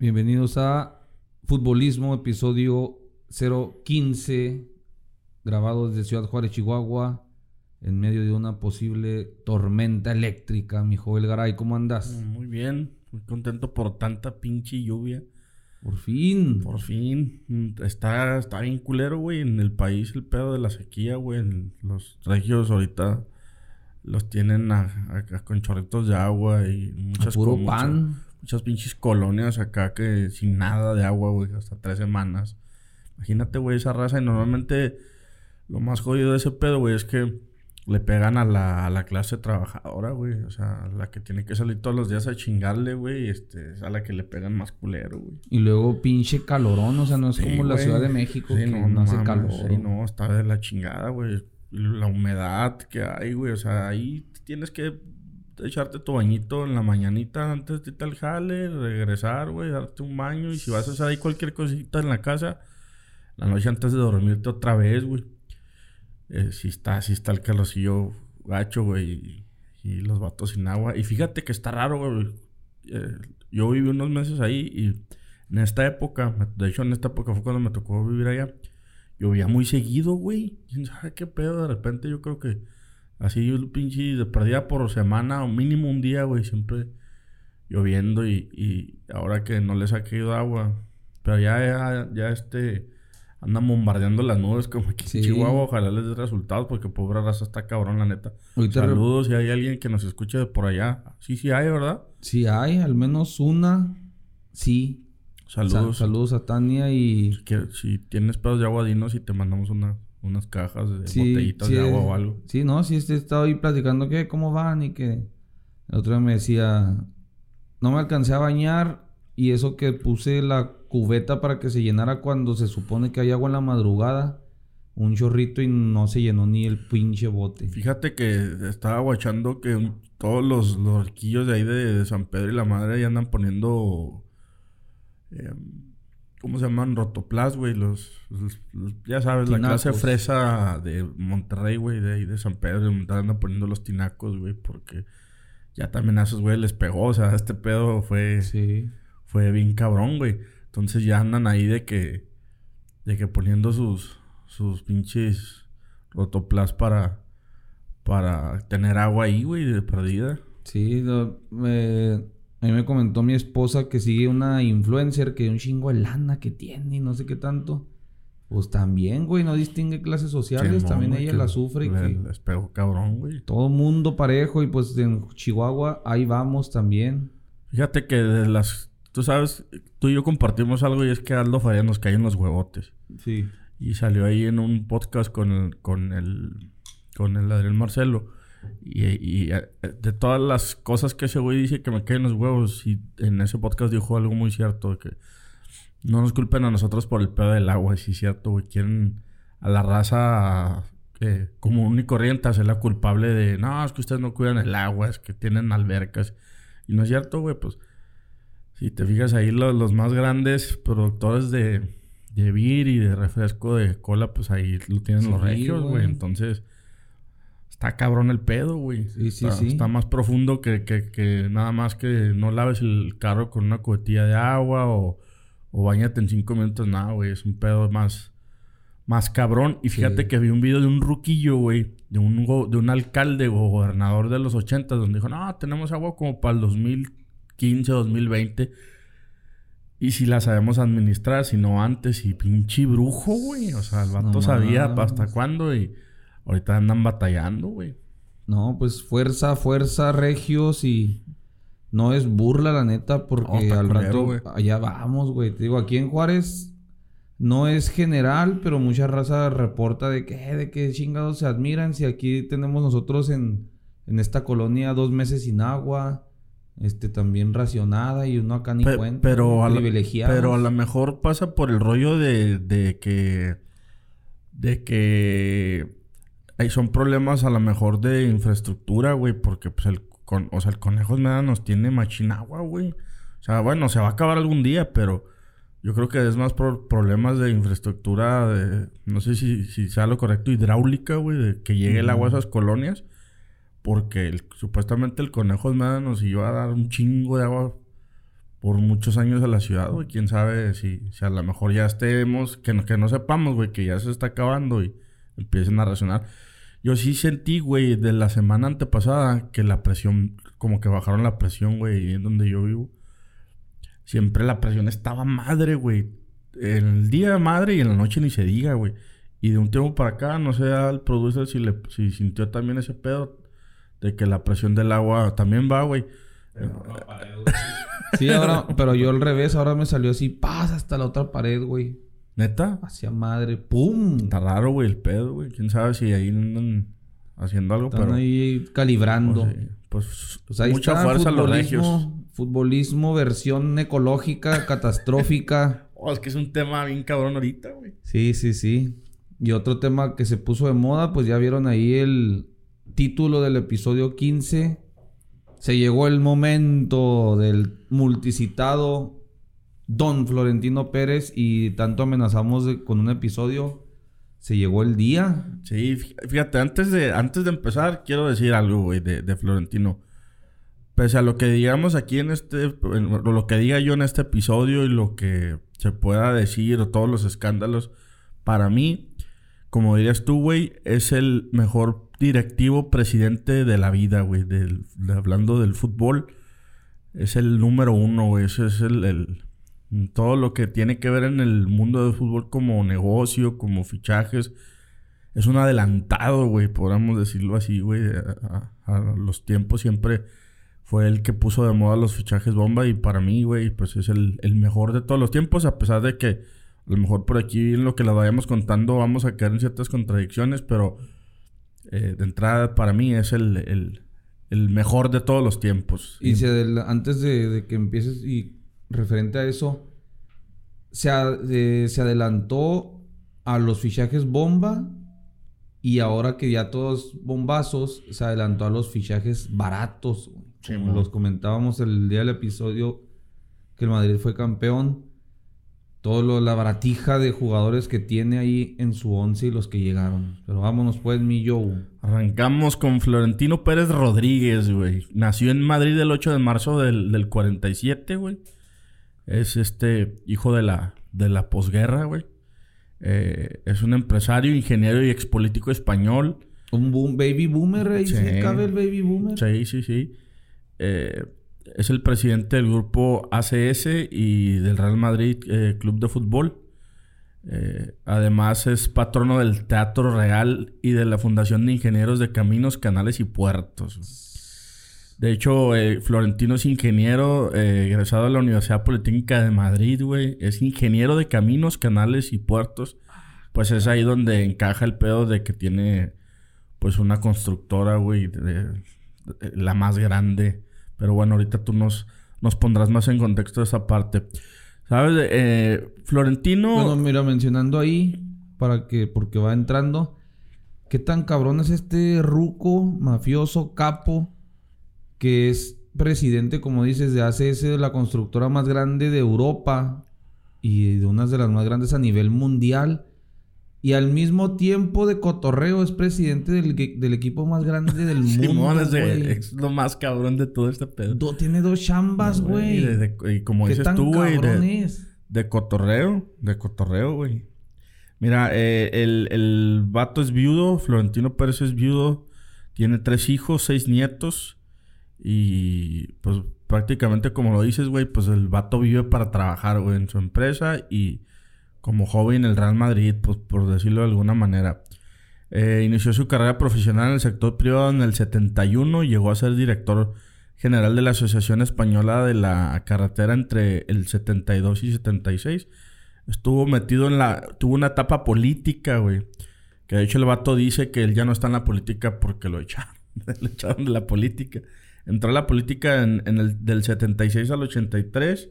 Bienvenidos a Futbolismo, episodio 015, grabado desde Ciudad Juárez, Chihuahua, en medio de una posible tormenta eléctrica. Mi Joel Garay, ¿cómo andas? Muy bien, muy contento por tanta pinche lluvia. Por fin. Por fin. Está, está bien culero, güey. En el país el pedo de la sequía, güey. Los regios ahorita los tienen a, con chorritos de agua y muchas puro pan. Muchas, pinches colonias acá que sin nada de agua, güey, hasta tres semanas. Imagínate, güey, esa raza. Y normalmente lo más jodido de ese pedo, güey, es que le pegan a la, a la clase trabajadora, güey. O sea, la que tiene que salir todos los días a chingarle, güey. Este, es a la que le pegan más culero, güey. Y luego pinche calorón, o sea, no es como la Ciudad de México que no, hace calor. Sí, no, está de la chingada, güey. La humedad que hay, güey. O sea, ahí tienes que echarte tu bañito en la mañanita antes de tal jale, regresar, güey, darte un baño. Y si vas a hacer ahí cualquier cosita en la casa, la noche antes de dormirte otra vez, güey eh, si está, si está el calorcillo gacho, güey, y, los vatos sin agua. Y fíjate que está raro, güey. Eh, yo viví unos meses ahí y en esta época, de hecho en esta época fue cuando me tocó vivir allá, llovía muy seguido, güey. ¿Quién sabe qué pedo? De repente yo creo que así yo pinche de perdida por semana o mínimo un día, güey, siempre lloviendo y, y ahora que no les ha caído agua. Pero ya, ya, ya este andan bombardeando las nubes como aquí en Chihuahua. Ojalá les dé resultados porque pobre raza está cabrón, la neta. Saludos si hay alguien que nos escuche de por allá. Sí, sí hay, ¿verdad? Sí hay, al menos una. Sí. Saludos. saludos a Tania y... si tienes pedos de agua, dinos y te mandamos una, unas cajas de botellitas de agua o algo. Sí, no, sí, este estaba ahí platicando que cómo van y que... El otro día me decía... No me alcancé a bañar y eso que puse la cubeta para que se llenara cuando se supone que hay agua en la madrugada. Un chorrito y no se llenó ni el pinche bote. Fíjate que estaba guachando que todos los, los de ahí de, San Pedro y la Madre ya andan poniendo... Em, ¿Cómo se llaman? Rotoplas, güey. Los, Ya sabes, la clase fresa de Monterrey, güey. De ahí de San Pedro. Andan poniendo los tinacos, güey. Porque ya también a esos güey les pegó. O sea, este pedo fue... Sí. Fue bien cabrón, güey. Entonces ya andan ahí de que, de que poniendo sus, sus pinches rotoplas para, para tener agua ahí, güey, de perdida. Sí, me, a mí me comentó mi esposa que sigue una influencer que un chingo de lana que tiene y no sé qué tanto. Pues también, güey, no distingue clases sociales, también ella la sufre. y que les cabrón, güey. Todo mundo parejo y pues en Chihuahua ahí vamos también. Fíjate que de las Tú sabes, tú y yo compartimos algo y es que Aldo Faria nos cae en los huevotes. Sí. Y salió ahí en un podcast con el, con el, con el Adrián Marcelo. Y, eh, de todas las cosas que ese güey dice que me caen los huevos, y en ese podcast dijo algo muy cierto, que no nos culpen a nosotros por el pedo del agua, sí es cierto, güey, quieren a la raza eh, como y corriente hacer la culpable de, no, es que ustedes no cuidan el agua, es que tienen albercas. Y no es cierto, güey, pues si te fijas ahí, los, más grandes productores de, de beer y de refresco de cola, pues ahí lo tienen los regios, güey. Entonces, está cabrón el pedo, güey. Sí, sí, está, sí. Está más profundo que, que, nada más que no laves el carro con una cubetilla de agua o, o bañate en cinco minutos. Nada, güey. Es un pedo más, más cabrón. Y fíjate que vi un video de un ruquillo, güey. De un, de un alcalde o gobernador de los 80 donde dijo, no, tenemos agua como para el 2000 2015, 2020. Y si la sabemos administrar, si no antes, y pinche brujo, güey. O sea, el vato sabía hasta cuándo y ahorita andan batallando, güey. No, pues fuerza, fuerza, regios y no es burla, la neta, porque al rato allá vamos, güey. Te digo, aquí en Juárez no es general, pero mucha raza reporta de que, de qué chingados se admiran si aquí tenemos nosotros en, en esta colonia dos meses sin agua este también racionada y uno acá ni cuenta. Pero a, pero a lo mejor pasa por el rollo de, de que de que hay, son problemas a lo mejor de infraestructura, güey, porque pues el con, o sea, el conejo nada nos tiene machinagua, güey. O sea, bueno, se va a acabar algún día, pero yo creo que es más por problemas de infraestructura, de, no sé si, si sea lo correcto, hidráulica, güey, de que llegue el agua a esas colonias. Porque supuestamente el conejo nada nos iba a dar un chingo de agua por muchos años a la ciudad, güey. Quién sabe si, si a lo mejor ya estemos, que no, que no sepamos, güey, que ya se está acabando y empiecen a reaccionar. Yo sí sentí, güey, de la semana antepasada que la presión, como que bajaron la presión, güey, en donde yo vivo. Siempre la presión estaba madre, güey. En el día madre y en la noche ni se diga, güey. Y de un tiempo para acá, no sé al producer si, le, si sintió también ese pedo de que la presión del agua también va, güey. sí, ahora, pero yo al revés, ahora me salió así, pasa hasta la otra pared, güey. ¿Neta? Hacia madre, ¡pum! Está raro, güey, el pedo, güey. Quién sabe si ahí andan haciendo algo, Están ahí calibrando. Pues, pues, ahí mucha fuerza los regios. Futbolismo, versión ecológica, catastrófica. Oh, es que es un tema bien cabrón ahorita, güey. Sí, sí, sí. Y otro tema que se puso de moda, pues ya vieron ahí el título del episodio 15. Se llegó el momento del multicitado Don Florentino Pérez y tanto amenazamos con un episodio. Se llegó el día. Sí, fíjate, antes de, antes de empezar, quiero decir algo, güey, de, Florentino. Pese a lo que digamos aquí en este, lo que diga yo en este episodio y lo que se pueda decir o todos los escándalos, para mí, como dirías tú, güey, es el mejor directivo presidente de la vida, güey, hablando del fútbol. Es el número uno, güey, ese es el todo lo que tiene que ver en el mundo del fútbol como negocio, como fichajes, es un adelantado, güey, podríamos decirlo así, güey. A, los tiempos siempre fue el que puso de moda los fichajes bomba y para mí, güey, pues es el, mejor de todos los tiempos, a pesar de que a lo mejor por aquí en lo que la vayamos contando vamos a caer en ciertas contradicciones, pero eh, de entrada para mí es el, mejor de todos los tiempos. Y si antes de, de que empieces y referente a eso, se, se adelantó a los fichajes bomba y ahora que ya todos bombazos, se adelantó a los fichajes baratos. como los comentábamos el día del episodio que el Madrid fue campeón. Todo lo, la baratija de jugadores que tiene ahí en su once y los que llegaron. Pero vámonos pues, mi Joe. Arrancamos con Florentino Pérez Rodríguez, güey. Nació en Madrid el 8 de marzo del, del 47, güey. Es este hijo de la, de la posguerra, güey. Eh, es un empresario, ingeniero y expolítico español. Un boom, baby boomer, ahí sí. cabe el baby boomer. Sí, sí, sí. Eh, es el presidente del grupo ACS y del Real Madrid eh, Club de Fútbol. además es patrono del Teatro Real y de la Fundación de Ingenieros de Caminos, Canales y Puertos. De hecho, eh, Florentino es ingeniero eh, egresado de la Universidad Politécnica de Madrid, güey. Es ingeniero de caminos, canales y puertos. Pues es ahí donde encaja el pedo de que tiene, pues, una constructora, güey, la más grande. Pero bueno, ahorita tú nos, nos pondrás más en contexto de esa parte. ¿Sabes? Eh, Florentino... Bueno, mira, mencionando ahí, para que, porque va entrando, ¿qué tan cabrón es este ruco, mafioso, capo? Que es presidente, como dices, de ACS, de la constructora más grande de Europa y de unas de las más grandes a nivel mundial. Y al mismo tiempo de cotorreo es presidente del, equipo más grande del mundo. es, lo más cabrón de todo este pedo. tiene dos chambas, güey. y como dices tú, güey. De, cotorreo. De cotorreo, güey. Mira, eh, el, el vato es viudo. Florentino Pérez es viudo. Tiene tres hijos, seis nietos. Y pues prácticamente como lo dices, güey, pues el vato vive para trabajar, güey, en su empresa y como joven en el Real Madrid, pues por decirlo de alguna manera. Eh, inició su carrera profesional en el sector privado en el 71 y llegó a ser director general de la Asociación Española de la Carretera entre el 72 y 76. Estuvo metido en la... Tuvo una etapa política, güey. Que de hecho el vato dice que él ya no está en la política porque lo echaron. lo echaron de la política. Entró a la política en, el, del 76 al 83.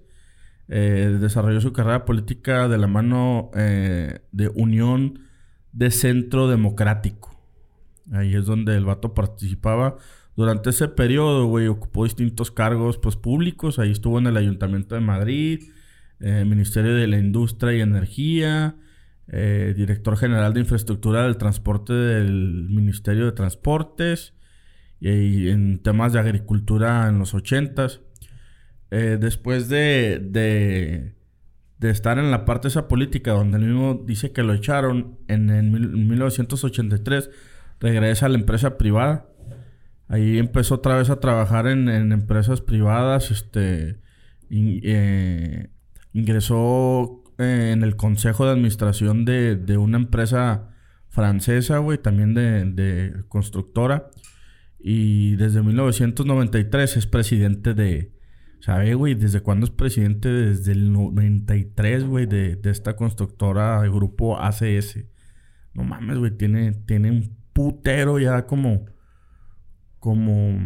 Eh, desarrolló su carrera política de la mano eh, de Unión de Centro Democrático. Ahí es donde el vato participaba. Durante ese periodo, güey, ocupó distintos cargos pues, públicos. Ahí estuvo en el Ayuntamiento de Madrid, eh, Ministerio de la Industria y Energía, Director General de Infraestructura del Transporte del Ministerio de Transportes, y en temas de agricultura en los ochentas. eh, después de, de, estar en la parte de esa política, donde él mismo dice que lo echaron en, en 1983, regresa a la empresa privada. Ahí empezó otra vez a trabajar en, en empresas privadas, este, eh, ingresó eh, en el consejo de administración de, de una empresa francesa, güey, también de, de, constructora. Y desde 1993 es presidente de... ¿Sabe, güey? ¿Desde cuándo es presidente? Desde el 93, güey, de, de esta constructora, el grupo ACS. No mames, güey, tiene, tiene un putero ya como... Como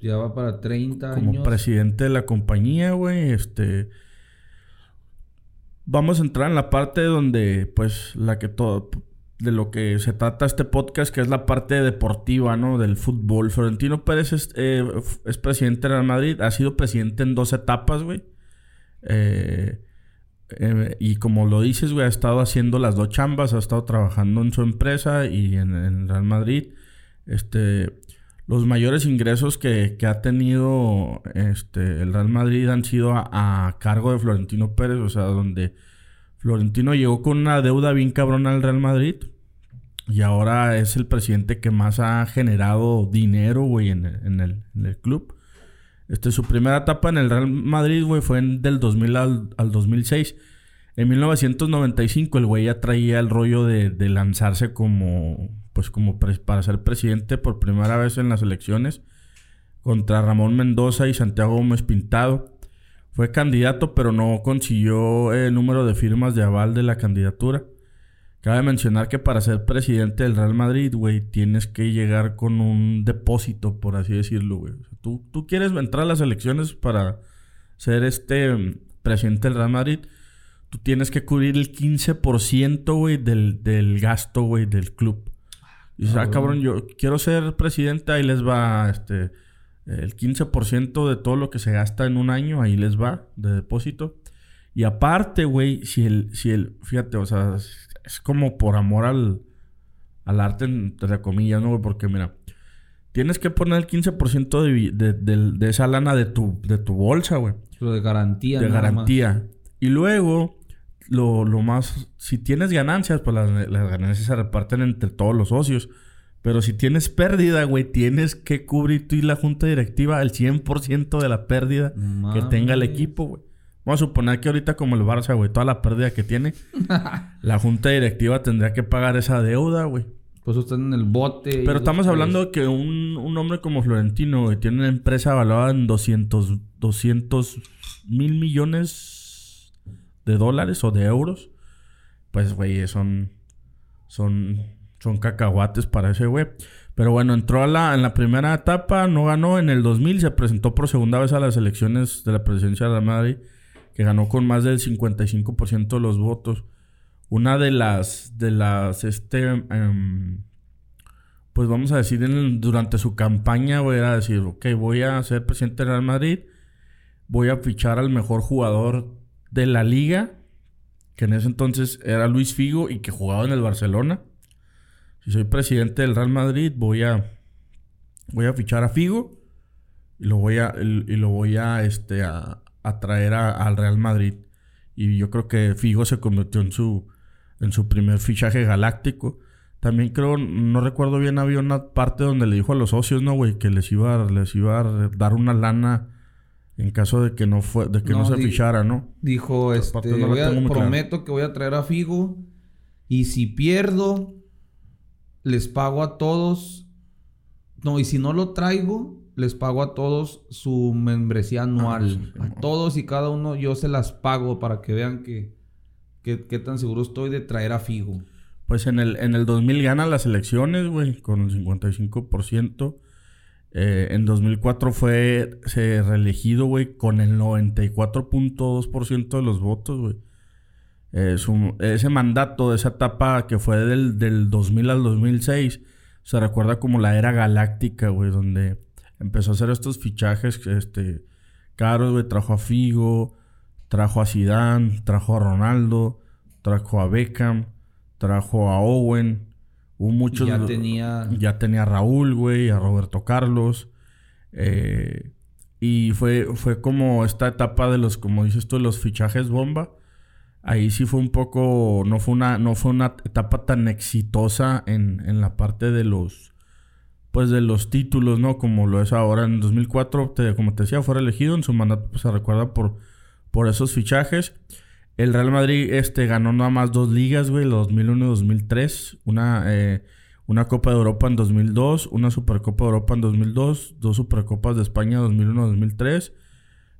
ya va para 30 años. Como presidente de la compañía, güey. Este. Vamos a entrar en la parte donde, pues, la que todo. De lo que se trata este podcast, que es la parte deportiva, ¿no? Del fútbol. Florentino Pérez es, eh, es presidente de Real Madrid. Ha sido presidente en dos etapas, güey. Eh, eh, y como lo dices, güey, ha estado haciendo las dos chambas. Ha estado trabajando en su empresa y en, en Real Madrid. Este los mayores ingresos que, ha tenido este, el Real Madrid han sido a, cargo de Florentino Pérez, o sea, donde Florentino llegó con una deuda bien cabrona al Real Madrid y ahora es el presidente que más ha generado dinero, güey, en, el, en el, club. Este, su primera etapa en el Real Madrid, güey, fue en, del 2000 al, al 2006. En 1995 el güey ya traía el rollo de, de lanzarse como pues como para ser presidente por primera vez en las elecciones contra Ramón Mendoza y Santiago Gómez Pintado. Fue candidato, pero no consiguió el número de firmas de aval de la candidatura. Cabe mencionar que para ser presidente del Real Madrid, güey, tienes que llegar con un depósito, por así decirlo, güey. tú, tú quieres entrar a las elecciones para ser este mm, presidente del Real Madrid, tú tienes que cubrir el 15%, güey, del, del gasto, güey, del club. Y dices, ah, ah cabrón, yo quiero ser presidente, ahí les va este el 15% de todo lo que se gasta en un año, ahí les va de depósito. Y aparte, güey, si el, si el, fíjate, o sea, es, como por amor al, al arte, entre comillas, ¿no, güey? Porque mira, tienes que poner el 15% de, de, de, esa lana de tu, de tu bolsa, güey. Lo de garantía, De garantía. Y luego lo, lo más... Si tienes ganancias, pues las, ganancias se reparten entre todos los socios. Pero si tienes pérdida, güey, tienes que cubrir tú y la junta directiva el 100% de la pérdida que tenga el equipo, güey. Vamos a suponer que ahorita como el Barça, güey, toda la pérdida que tiene, la junta directiva tendría que pagar esa deuda, güey. Pues están en el bote. Pero estamos hablando de que un, un, hombre como Florentino, güey, tiene una empresa valorada en 200, 200 mil millones de dólares o de euros, pues, güey, son, son, son cacahuates para ese güey. Pero bueno, entró a la, en la primera etapa, no ganó. En el 2000 se presentó por segunda vez a las elecciones de la presidencia de la Madrid, que ganó con más del 55% de los votos. Una de las, de las, este, em, pues vamos a decir, durante su campaña, voy a decir, ok, voy a ser presidente de Real Madrid, voy a fichar al mejor jugador de la liga, que en ese entonces era Luis Figo y que jugaba en el Barcelona. Si soy presidente del Real Madrid, voy a voy a fichar a Figo y lo voy a y lo voy a este a, traer al Real Madrid. Y yo creo que Figo se convirtió en su en su primer fichaje galáctico. También creo, no recuerdo bien, había una parte donde le dijo a los socios, ¿no, güey? Que les iba, les iba a dar una lana en caso de que no fue, de que no, se fichara, ¿no? Dijo, este, prometo que voy a traer a Figo y si pierdo, les pago a todos. No, y si no lo traigo, les pago a todos su membresía anual. Ah, a todos y cada uno yo se las pago para que vean que, que, qué tan seguro estoy de traer a Figo. Pues en el, en el 2000 gana las elecciones, güey, con el 55%. Eh, en 2004 fue se reelegido, güey, con el 94.2% de los votos, güey. Eh, ese mandato, esa etapa que fue del, del 2000 al 2006, se recuerda como la era galáctica, güey, donde empezó a hacer estos fichajes este, caros, güey. Trajo a Figo, trajo a Zidane, trajo a Ronaldo, trajo a Beckham, trajo a Owen, Hubo muchos. Ya tenía. Ya tenía a Raúl, güey, a Roberto Carlos. Eh, Y fue, fue como esta etapa de los, como dices tú, los fichajes bomba. Ahí sí fue un poco, no fue una, no fue una etapa tan exitosa en, en la parte de los, pues de los títulos, ¿no? Como lo es ahora. En 2004, como te decía, fue elegido. En su mandato pues, se recuerda por, por esos fichajes. El Real Madrid este, ganó nada más dos ligas, güey, 2001 y 2003. Una, eh, una Copa de Europa en 2002, una Supercopa de Europa en 2002, dos Supercopas de España 2001-2003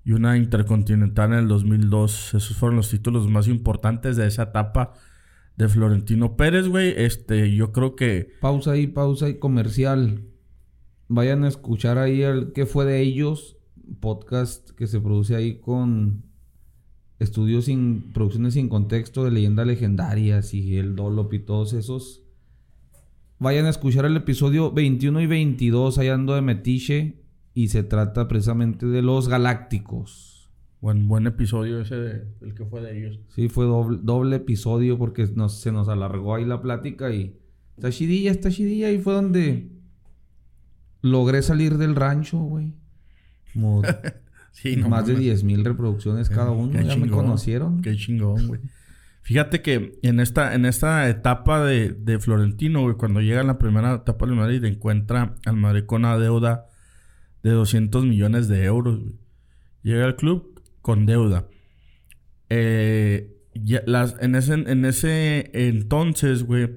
y una Intercontinental en el 2002. Esos fueron los títulos más importantes de esa etapa de Florentino Pérez, güey. Este, yo creo que... Pausa ahí, pausa ahí, comercial. Vayan a escuchar ahí el que fue de ellos, podcast que se produce ahí con estudios sin, producciones sin contexto de leyendas legendarias y el Dolop y todos esos. Vayan a escuchar el episodio 21 y 22, ahí ando de Metiche, y se trata precisamente de los galácticos. Buen, buen episodio ese el que fue de ellos. Sí, fue doble, doble episodio porque se nos alargó ahí la plática y está chidilla, está chidilla y fue donde logré salir del rancho, güey. Como sí, más de 10 mil reproducciones cada uno, ya me conocieron. Qué chingón, güey. Fíjate que en esta, en esta etapa de, de Florentino, güey, cuando llega en la primera etapa del Madrid, encuentra al Madrid con una deuda de 200 millones de euros. Llega al club con deuda. Eh, las, en, ese, en ese entonces, güey,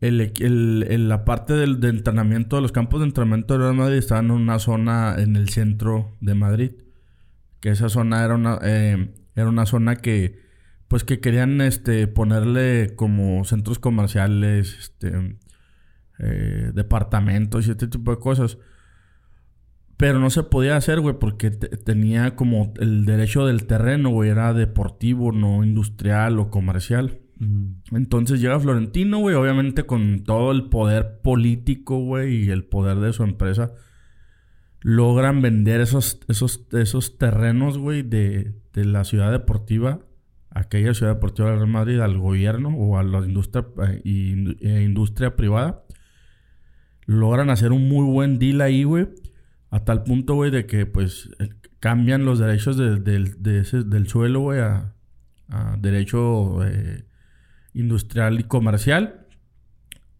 la parte del, de entrenamiento, los campos de entrenamiento de Real Madrid estaban en una zona en el centro de Madrid. Que esa zona era una, eh, era una zona que, pues que querían este, ponerle como centros comerciales, este, eh, departamentos y este tipo de cosas. Pero no se podía hacer, güey, porque tenía como el derecho del terreno, güey, era deportivo, no industrial o comercial. Entonces llega Florentino, güey, obviamente con todo el poder político, güey, y el poder de su empresa. Logran vender esos, esos, esos terrenos, güey, de, de, la ciudad deportiva, aquella ciudad deportiva de Real Madrid, al gobierno o a la industria, eh, e industria privada. Logran hacer un muy buen deal ahí, güey a tal punto, güey, de que pues eh, cambian los derechos del suelo, güey, a, derecho eh, industrial y comercial.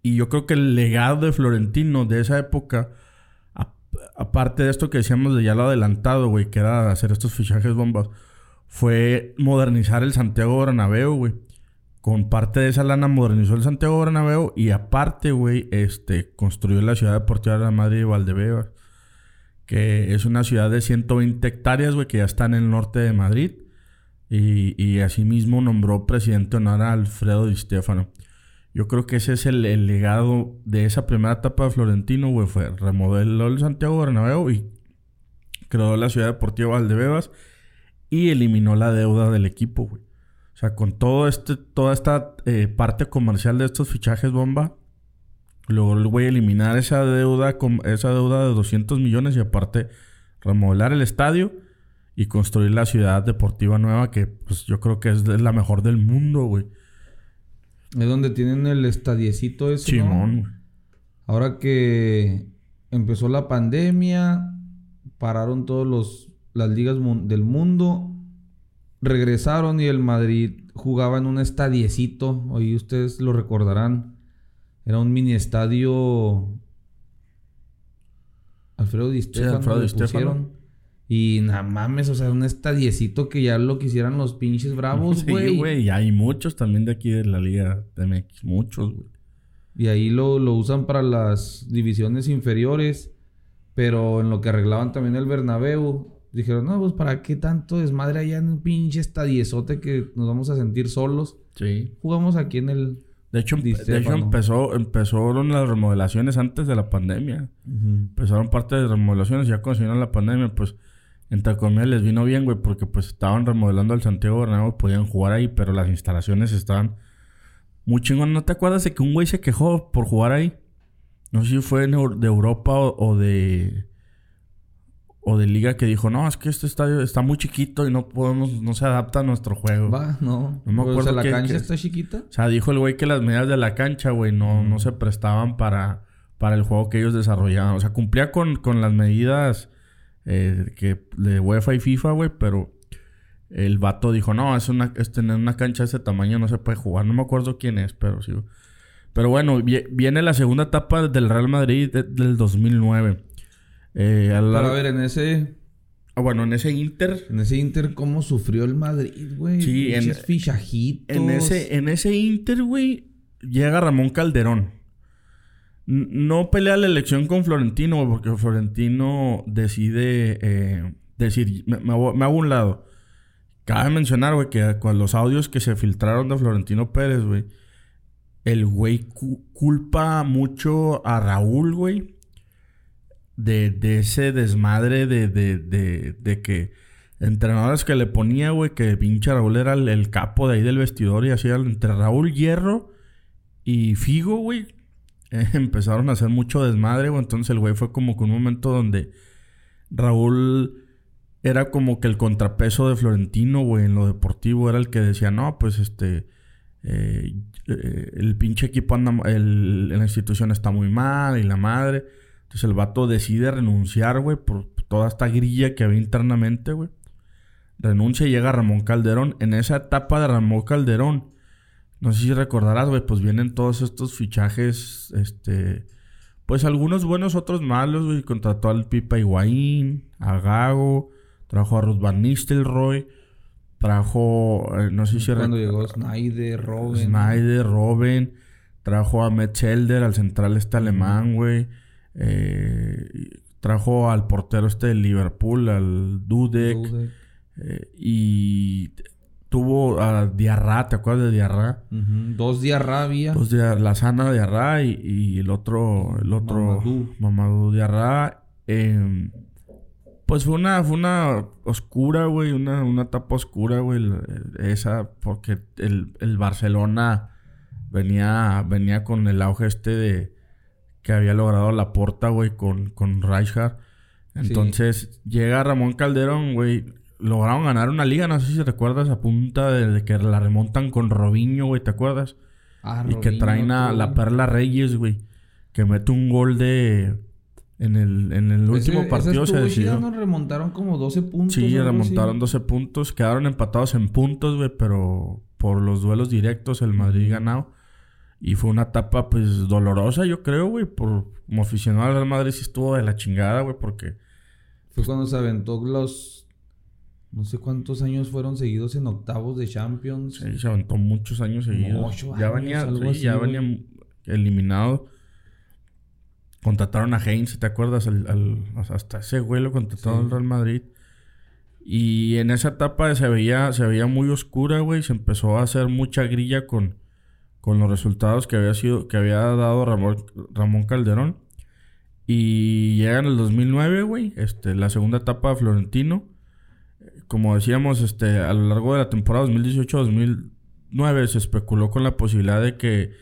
Y yo creo que el legado de Florentino de esa época, aparte de esto que decíamos de ya lo adelantado, güey, que era hacer estos fichajes bombas, fue modernizar el Santiago Bernabéu, güey. Con parte de esa lana modernizó el Santiago Bernabéu y aparte, güey, este, construyó la ciudad deportiva de la Madrid y Valdebebas que es una ciudad de 120 hectáreas, güey, que ya está en el norte de Madrid. Y, y asimismo nombró presidente honor a Alfredo Di Stefano. Yo creo que ese es el, legado de esa primera etapa de Florentino, güey. Fue remodeló el Santiago Bernabéu y creó la ciudad deportiva Valdebebas y eliminó la deuda del equipo, güey. O sea, con todo este, toda esta eh, parte comercial de estos fichajes bomba, Luego el güey eliminar esa deuda, esa deuda de 200 millones y aparte remodelar el estadio y construir la ciudad deportiva nueva que pues yo creo que es la mejor del mundo, güey. Es donde tienen el estadiecito ese, Simón. Ahora que empezó la pandemia, pararon todos los las ligas del mundo, regresaron y el Madrid jugaba en un estadiecito, hoy ustedes lo recordarán era un mini estadio. Alfredo Di Stefano. Y nada mames, o sea, un estadiecito que ya lo quisieran los pinches bravos, güey. Sí, güey, y hay muchos también de aquí de la Liga MX, muchos, güey. Y ahí lo, lo usan para las divisiones inferiores, pero en lo que arreglaban también el Bernabéu, dijeron, no, pues para qué tanto desmadre allá en un pinche estadiezote que nos vamos a sentir solos. Sí. Jugamos aquí en el de hecho, de hecho empezó, empezaron las remodelaciones antes de la pandemia. Empezaron parte de remodelaciones. Ya cuando se vino la pandemia, pues, entre comillas les vino bien, güey, porque pues estaban remodelando el Santiago Bernabéu, podían jugar ahí, pero las instalaciones estaban muy chingón. ¿No te acuerdas de que un güey se quejó por jugar ahí? No sé si fue de Europa o de o de liga que dijo, no, es que este estadio está muy chiquito y no podemos, no se adapta a nuestro juego. Va, no. No me acuerdo. O sea, la cancha está chiquita. O sea, dijo el güey que las medidas de la cancha, güey, no, no se prestaban para, para el juego que ellos desarrollaban. O sea, cumplía con, con las medidas eh, que de UEFA y FIFA, güey, pero el vato dijo, no, es una, es tener una cancha de ese tamaño no se puede jugar. No me acuerdo quién es, pero sí. Pero bueno, viene la segunda etapa del Real Madrid del 2009. Eh, a, ver, en ese... Ah, bueno, en ese Inter... En ese Inter, ¿cómo sufrió el Madrid, güey? Sí, en... fichajitos. En ese, en ese Inter, güey, llega Ramón Calderón. No pelea la elección con Florentino, porque Florentino decide eh, decir, me, me, hago un lado. Cabe mencionar, güey, que con los audios que se filtraron de Florentino Pérez, güey, el güey culpa mucho a Raúl, güey, de, de, ese desmadre de, de, de, de que entrenadores que le ponía, güey, que pinche Raúl era el, capo de ahí del vestidor y así, entre Raúl Hierro y Figo, güey, empezaron a hacer mucho desmadre, güey. Entonces el güey fue como que un momento donde Raúl era como que el contrapeso de Florentino, güey, en lo deportivo. Era el que decía, no, pues este. Eh, eh, el pinche equipo anda. El, la institución está muy mal y la madre. Entonces el vato decide renunciar, güey, por toda esta grilla que había internamente, güey. Renuncia y llega Ramón Calderón. En esa etapa de Ramón Calderón, no sé si recordarás, güey, pues vienen todos estos fichajes, este. Pues algunos buenos, otros malos, güey. Contrató al Pipa Higuaín, a Gago Trajo a Ruth Van Nistelrooy. Trajo, eh, no sé si... Cuando llegó Snyder, Robin. Snyder, Robin. Trajo a Metzelder, al central este alemán, güey. Eh, trajo al portero este de Liverpool, al Dudek. Eh, y tuvo a Diarra, ¿te acuerdas de Diarra? Dos Diarra había. Dos Diarra, la sana Diarra y, y, el otro, el otro Mamadou, Mamadou Diarra. Eh, pues fue una, fue una oscura, güey, una, una etapa oscura, güey, esa, porque el, el, Barcelona venía, venía con el auge este de que había logrado la porta, güey, con, con Rijkaard. Entonces llega Ramón Calderón, güey, lograron ganar una liga, no sé si recuerdas, a punta de, que la remontan con Robinho, güey, ¿te acuerdas? Ah, y que traen a la Perla Reyes, güey, que mete un gol de en el, en el último partido se decidió. nos remontaron como 12 puntos. Sí, remontaron 12 puntos. Quedaron empatados en puntos, güey, pero por los duelos directos el Madrid ganado. Y fue una etapa, pues, dolorosa, yo creo, güey. Por, como aficionado al Real Madrid sí estuvo de la chingada, güey, porque... Fue cuando se aventó los... No sé cuántos años fueron seguidos en octavos de Champions. Sí, se aventó muchos años seguidos. ya venía, ya venía eliminado. Contrataron a Heinz, ¿te acuerdas? hasta ese güey lo contrataron al Real Madrid. Y en esa etapa se veía, se veía muy oscura, güey. Se empezó a hacer mucha grilla con, con los resultados que había sido, que había dado Ramón, Ramón Calderón. Y llega en el 2009, güey, este, la segunda etapa de Florentino. Como decíamos, este, a lo largo de la temporada 2018-2009 se especuló con la posibilidad de que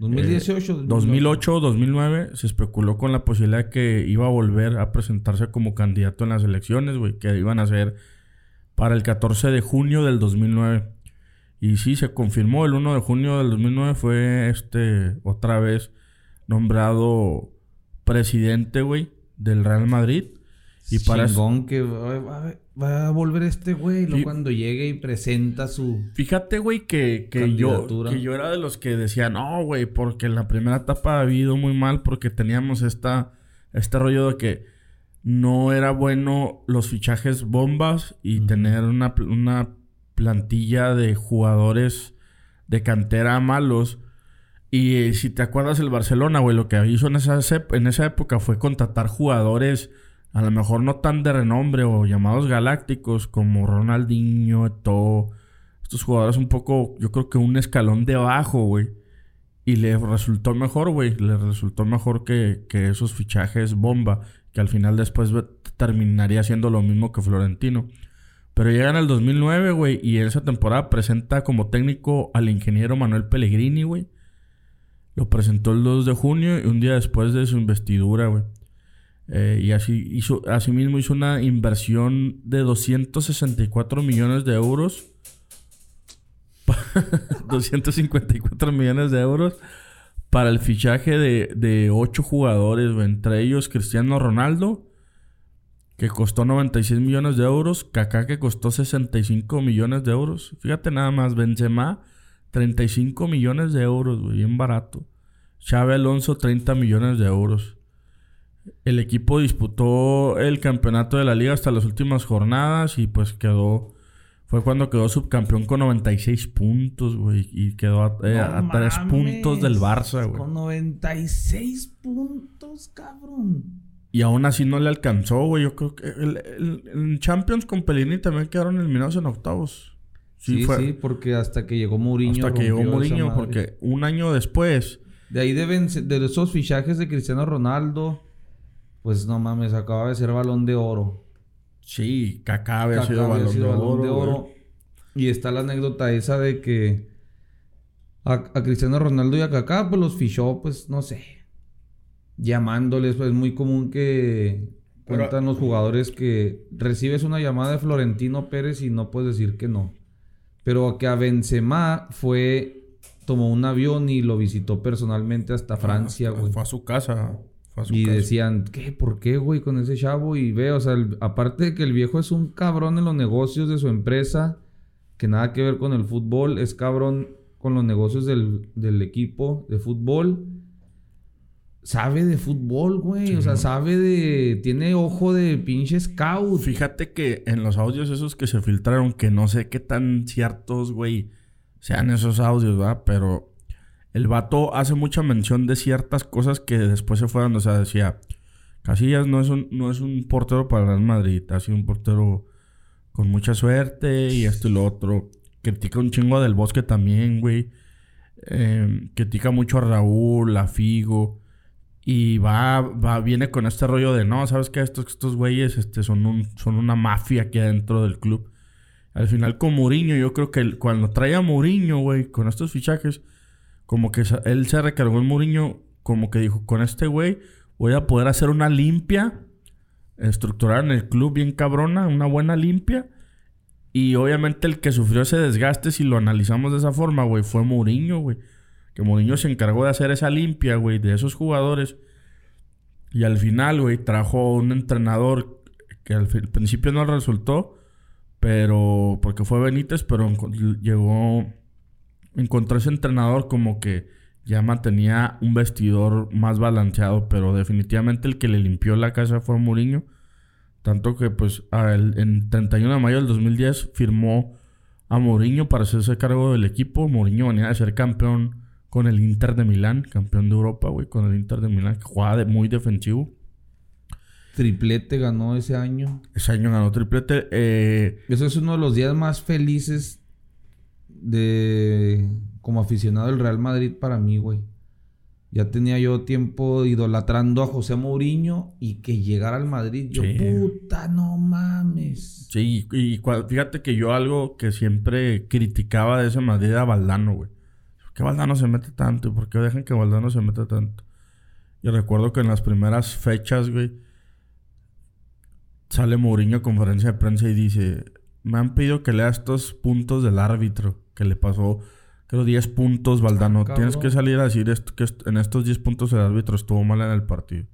2018. 2008, 2009 se especuló con la posibilidad que iba a volver a presentarse como candidato en las elecciones, güey, que iban a ser para el 14 de junio del 2009. Y sí, se confirmó el 1 de junio del 2009 fue este otra vez nombrado presidente, güey, del Real Madrid. Y para Chingón que va, a volver este güey cuando llegue y presenta su. Fíjate, güey, que, que yo, que yo era de los que decían, no, güey, porque en la primera etapa ha habido muy mal porque teníamos esta, este rollo de que no era bueno los fichajes bombas y tener una, una plantilla de jugadores de cantera malos. Y si te acuerdas el Barcelona, güey, lo que hizo en esa, en esa época fue contratar jugadores a lo mejor no tan de renombre o llamados galácticos como Ronaldinho, Eto'o, estos jugadores un poco, yo creo que un escalón de abajo, güey. Y le resultó mejor, güey. Le resultó mejor que, que, esos fichajes bomba. Que al final después terminaría siendo lo mismo que Florentino. Pero llega en el 2009, güey. Y en esa temporada presenta como técnico al ingeniero Manuel Pellegrini, güey. Lo presentó el 2 de junio y un día después de su investidura, güey. Eh, y así hizo, hizo una inversión de 264 millones de euros. 254 millones de euros para el fichaje de, de 8 jugadores, entre ellos Cristiano Ronaldo, que costó 96 millones de euros. Kaká, que costó 65 millones de euros. Fíjate nada más, Benzema, 35 millones de euros, güey, bien barato. Xavi Alonso, 30 millones de euros. El equipo disputó el campeonato de la liga hasta las últimas jornadas y pues quedó fue cuando quedó subcampeón con 96 puntos, güey. Y quedó a, 3 eh, puntos del Barça, güey. Con 96 puntos, cabrón. Y aún así no le alcanzó, güey. Yo creo que el, Champions con Pelini también quedaron eliminados en octavos. Sí, sí, porque hasta que llegó Mourinho. Hasta que llegó Mourinho, porque un año después. De ahí deben, de esos fichajes de Cristiano Ronaldo, pues no mames, acaba de ser balón de oro. Sí, Kaká había sido, balón, de oro, Y está la anécdota esa de que a, Cristiano Ronaldo y a Kaká pues los fichó, pues no sé, llamándoles, pues es muy común que cuentan los jugadores que recibes una llamada de Florentino Pérez y no puedes decir que no. Pero que a Benzema fue, tomó un avión y lo visitó personalmente hasta ah, Francia, güey. Fue a su casa. Y decían, ¿qué? ¿Por qué, güey? Con ese chavo. Y ve, o sea, aparte de que el viejo es un cabrón en los negocios de su empresa, que nada que ver con el fútbol, es cabrón con los negocios del, equipo de fútbol. Sabe de fútbol, güey. o sea, sabe de. Tiene ojo de pinche scout. Fíjate que en los audios esos que se filtraron, que no sé qué tan ciertos, güey, sean esos audios, ¿verdad? Pero el vato hace mucha mención de ciertas cosas que después se fueron. O sea, decía, Casillas no es un, no es un portero para el Real Madrid, ha sido un portero con mucha suerte y esto y lo otro. Critica un chingo del bosque también, güey. Eh, critica mucho a Raúl, a Figo. Y va, va, viene con este rollo de no, sabes que estos, estos güeyes este, son, un, son una mafia aquí adentro del club. Al final con Mourinho, yo creo que cuando trae a Mourinho, güey, con estos fichajes, como que él se recargó en Mourinho, como que dijo, con este güey voy a poder hacer una limpia, estructurar en el club bien cabrona, una buena limpia. Y obviamente el que sufrió ese desgaste, si lo analizamos de esa forma, güey, fue Mourinho, güey. Que Mourinho se encargó de hacer esa limpia, güey, de esos jugadores. Y al final, güey, trajo un entrenador que al principio no resultó, pero porque fue Benítez, pero llegó encontró ese entrenador como que ya mantenía un vestidor más balanceado, pero definitivamente el que le limpió la casa fue Mourinho. Tanto que pues en 31 de mayo del 2010 firmó a Mourinho para hacerse cargo del equipo. Mourinho venía de ser campeón con el Inter de Milán, campeón de Europa, güey, con el Inter de Milán, que jugaba muy defensivo. Triplete ganó ese año. Ese año ganó triplete. Eh, Eso es uno de los días más felices de como aficionado del Real Madrid para mí, güey. Ya tenía yo tiempo idolatrando a José Mourinho y que llegara al Madrid. Yo, puta, no mames. Sí, y, fíjate que yo algo que siempre criticaba de ese Madrid era Valdano, güey. ¿Por qué Valdano se mete tanto? ¿Y por qué dejan que Valdano se meta tanto? Y recuerdo que en las primeras fechas, güey, sale Mourinho a conferencia de prensa y dice: Me han pedido que lea estos puntos del árbitro que le pasó, creo, 10 puntos, Valdano. Ah, Tienes que salir a decir esto, que en estos 10 puntos el árbitro estuvo mal en el partido.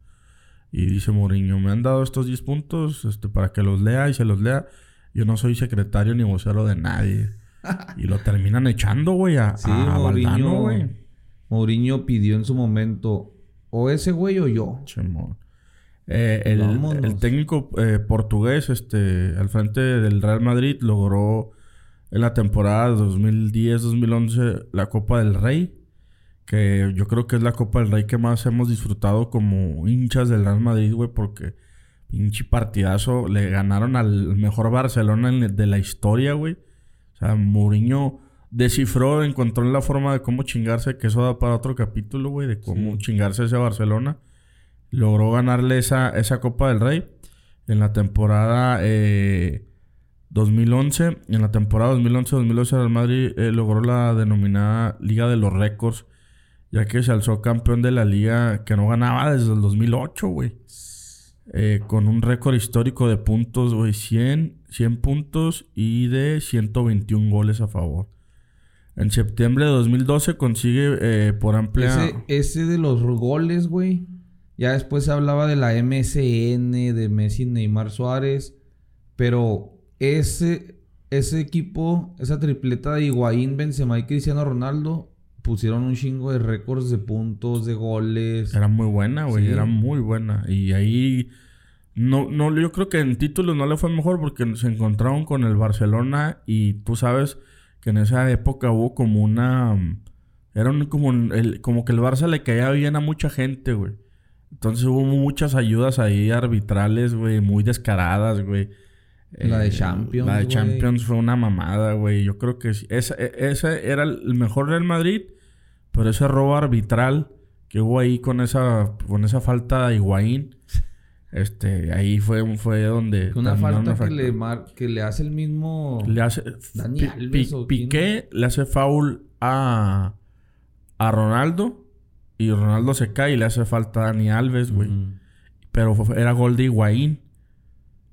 Y dice Mourinho, me han dado estos 10 puntos este, para que los lea y se los lea. Yo no soy secretario ni vocero de nadie. Y lo terminan echando, güey, a, sí, Mourinho, güey. Mourinho pidió en su momento o ese güey o yo. Eh, el, el, técnico eh, portugués este, al frente del Real Madrid logró en la temporada 2010-2011 la Copa del Rey, que yo creo que es la Copa del Rey que más hemos disfrutado como hinchas del Real Madrid, güey, porque pinche partidazo, le ganaron al mejor Barcelona de la historia, güey. O sea, Mourinho descifró, encontró la forma de cómo chingarse, que eso da para otro capítulo, güey, de cómo chingarse ese Barcelona. Logró ganarle esa, esa Copa del Rey. En la temporada eh, 2011, en la temporada 2011-2012 el Madrid eh, logró la denominada Liga de los Récords, ya que se alzó campeón de la liga que no ganaba desde el 2008, güey. Eh, con un récord histórico de puntos, güey, 100, 100 puntos y de 121 goles a favor. En septiembre de 2012 consigue eh, por amplia... Ese, ese de los goles, güey, Ya después se hablaba de la MSN, de Messi, Neymar, Suárez. Pero ese, ese equipo, esa tripleta de Higuaín, Benzema y Cristiano Ronaldo, pusieron un chingo de récords de puntos, de goles. Era muy buena, güey. Era muy buena. Y ahí... No, no, yo creo que en títulos no le fue mejor porque se encontraron con el Barcelona y tú sabes que en esa época hubo como una... Era como, el, como que el Barça le caía bien a mucha gente, güey. Entonces hubo muchas ayudas ahí arbitrales, güey, muy descaradas, güey. La de eh, Champions. La de Champions fue una mamada, güey. Yo creo que ese, ese era el mejor Real Madrid, pero ese robo arbitral que hubo ahí con esa, con esa falta de Higuaín. Este, ahí fue, fue donde. Una falta que le, que le hace el mismo. Le hace. Dani Piqué le hace foul a, a Ronaldo. Y Ronaldo se cae y le hace falta a Dani Alves, güey. Pero era gol de Higuaín.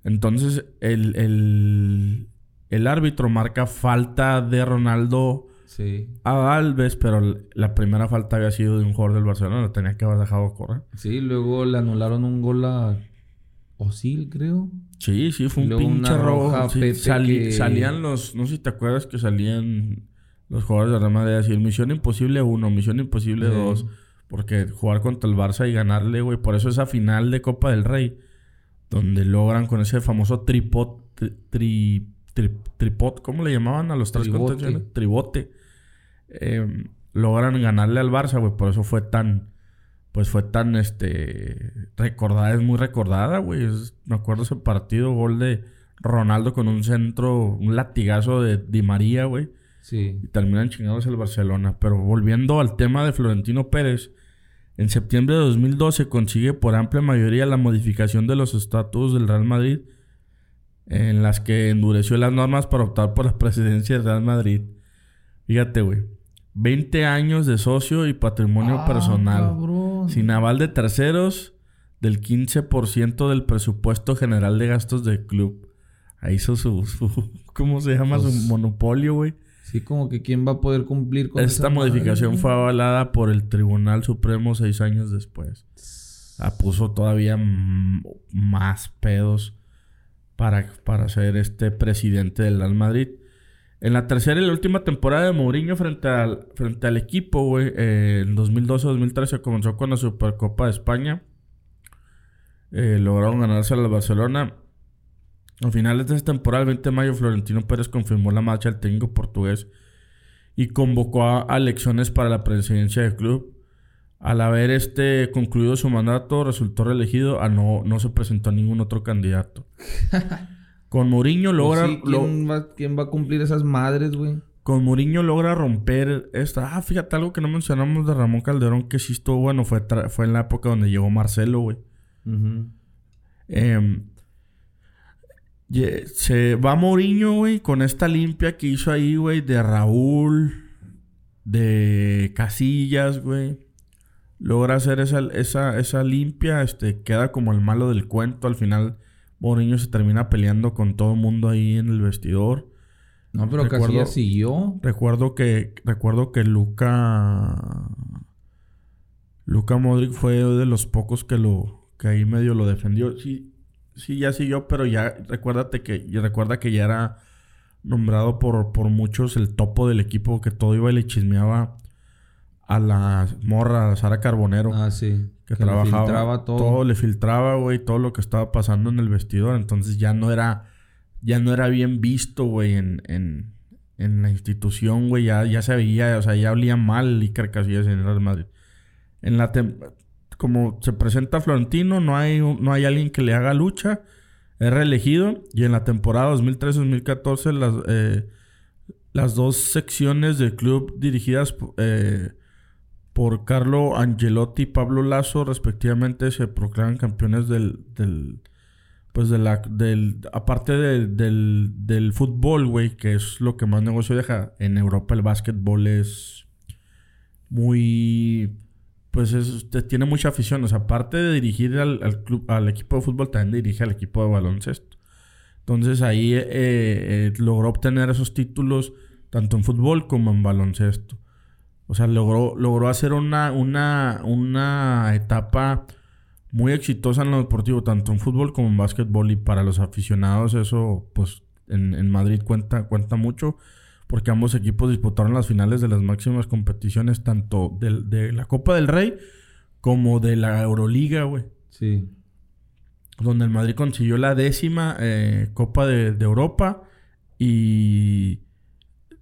Entonces, el, el, el árbitro marca falta de Ronaldo sí. a Alves, pero la primera falta había sido de un jugador del Barcelona. Lo tenía que haber dejado correr. Sí, luego le anularon un gol a Osil, creo. Sí, sí, fue un pinche rojo. Salían los... No sé si te acuerdas que salían los jugadores de Real Madrid a decir Misión Imposible 1, Misión Imposible 2... Porque jugar contra el Barça y ganarle, güey. Por eso esa final de Copa del Rey. Donde logran con ese famoso tripod. Tri, tripod, ¿cómo le llamaban a los tres Tribote. Tribote. Em, logran ganarle al Barça, güey. Por eso fue tan. Pues fue tan, este. Recordada, es muy recordada, güey. me acuerdo ese partido, gol de Ronaldo con un centro, un latigazo de Di María, güey. Sí. Y terminan chingados el Barcelona. Pero volviendo al tema de Florentino Pérez, en septiembre de 2012 consigue por amplia mayoría la modificación de los estatutos del Real Madrid, en las que endureció las normas para optar por la presidencia del Real Madrid. Fíjate, güey. 20 años de socio y patrimonio ah, personal. Sin aval de terceros del 15% del presupuesto general de gastos del club. Ahí hizo su, ¿cómo se llama? su pues monopolio, güey. Sí, como que quién va a poder cumplir con Esta modificación fue avalada por el Tribunal Supremo seis años después. La puso todavía más pedos para, para ser este presidente del Real Madrid. En la tercera y la última temporada de Mourinho frente al, frente al equipo, güey, eh, en 2012-2013 comenzó con la Supercopa de España. Eh, lograron ganarse al Barcelona. A finales de esta temporada, el 20 de mayo, Florentino Pérez confirmó la marcha del técnico portugués y convocó a, elecciones para la presidencia del club. Al haber este concluido su mandato, resultó reelegido. A no, no se presentó ningún otro candidato. Con Mourinho pues logra. ¿quién, va, ¿quién, va, a cumplir esas madres, güey? Con Mourinho logra romper esta. Ah, fíjate algo que no mencionamos de Ramón Calderón, que sí estuvo bueno. Fue, fue en la época donde llegó Marcelo, güey. eh, se va Mourinho, güey, con esta limpia que hizo ahí, güey, de Raúl, de Casillas, güey. Logra hacer esa, esa, esa limpia, este, queda como el malo del cuento. Al final, Mourinho se termina peleando con todo el mundo ahí en el vestidor. No, pero Casillas siguió. Recuerdo que, recuerdo que Luca, Luca Modric fue de los pocos que lo, que ahí medio lo defendió. Sí, Sí, ya siguió, pero ya recuérdate que, recuerda que ya era nombrado por, por muchos el topo del equipo que todo iba y le chismeaba a la morra, a Sara Carbonero. Ah, sí. Que, trabajaba. Le filtraba todo. Todo le filtraba, güey, todo lo que estaba pasando en el vestidor. Entonces ya no era, ya no era bien visto, güey, en, en, en la institución, güey. Ya, ya se veía, o sea, ya olía mal Iker Casillas en el Madrid. En la como se presenta Florentino, no hay, no hay alguien que le haga lucha. Es reelegido. Y en la temporada 2013-2014, las, eh, las dos secciones del club dirigidas eh, por Carlo Angelotti y Pablo Lazo, respectivamente, se proclaman campeones del. del pues de la. Del, aparte del, del fútbol, güey, que es lo que más negocio deja. En Europa el básquetbol es muy pues es, tiene mucha afición. O sea, aparte de dirigir al, club, al equipo de fútbol, también dirige al equipo de baloncesto. Entonces ahí eh, eh, logró obtener esos títulos tanto en fútbol como en baloncesto. O sea, logró, logró hacer una, una, una etapa muy exitosa en lo deportivo, tanto en fútbol como en básquetbol. Y para los aficionados, eso, pues, en, Madrid cuenta, cuenta mucho. Porque ambos equipos disputaron las finales de las máximas competiciones, tanto de, la Copa del Rey como de la Euroliga, güey. Sí. Donde el Madrid consiguió la décima eh, Copa de, de Europa y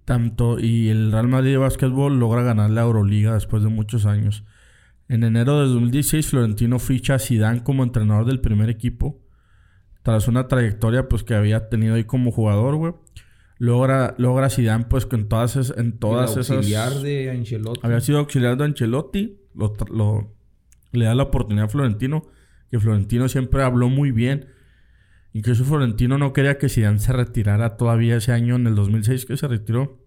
tanto y el Real Madrid de básquetbol logra ganar la Euroliga después de muchos años. En enero de 2016 Florentino ficha a Zidane como entrenador del primer equipo tras una trayectoria pues que había tenido ahí como jugador, güey. Logra logra Zidane pues con todas en todas esas auxiliar de Ancelotti. Había sido auxiliar de Ancelotti, lo, le da la oportunidad a Florentino, que Florentino siempre habló muy bien Incluso Florentino no quería que Zidane se retirara todavía ese año, en el 2006 que se retiró.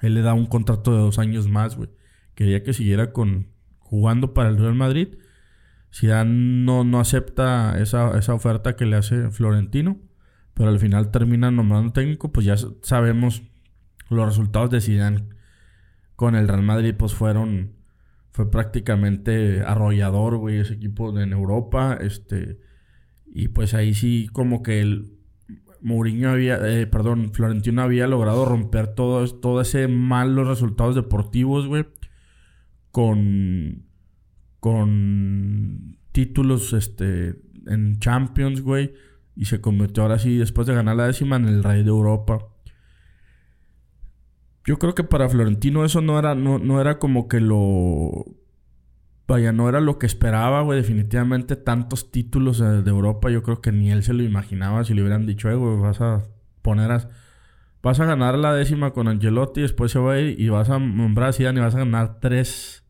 Él le da un contrato de dos años más, güey. Quería que siguiera con, jugando para el Real Madrid. Zidane no, no acepta esa, esa oferta que le hace Florentino. Pero al final termina nombrando técnico. Pues ya sabemos los resultados de Zidane con el Real Madrid. Pues fueron... Fue prácticamente arrollador, güey. Ese equipo en Europa. Este y pues ahí sí como que el Mourinho había, eh, perdón, Florentino había logrado romper todo, todo ese malos resultados deportivos, güey. Con, con títulos este, en Champions, güey. Y se convirtió ahora sí, después de ganar la décima, en el rey de Europa. Yo creo que para Florentino eso no era, no, no era como que lo Vaya, no era lo que esperaba, güey. Definitivamente tantos títulos de, Europa, yo creo que ni él se lo imaginaba si le hubieran dicho, eh, güey, vas a poner a... Vas a ganar la décima con Angelotti, después se va a ir y vas a nombrar a Zidane y vas a ganar tres...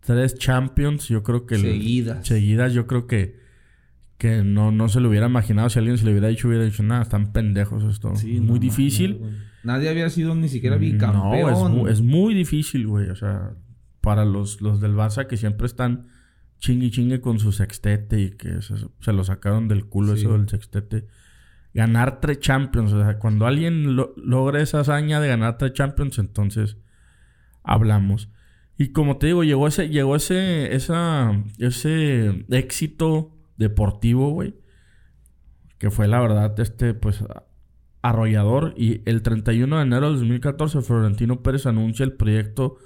Tres Champions, yo creo que... Seguidas. seguidas, yo creo que... Que no, no se lo hubiera imaginado. Si alguien se le hubiera dicho, hubiera dicho, nada, están pendejos esto. Sí, muy difícil. Nadie había sido ni siquiera bicampeón. No, es, es muy difícil, güey. O sea, para los, los del Barça que siempre están chingue chingue con su sextete y que se, lo sacaron del culo eso del sextete. Ganar tres Champions, o sea, cuando alguien logra esa hazaña de ganar tres Champions, entonces hablamos. Y como te digo, llegó ese, llegó ese, esa, ese éxito deportivo, güey. Que fue la verdad, este, pues, arrollador. Y el 31 de enero de 2014, Florentino Pérez anuncia el proyecto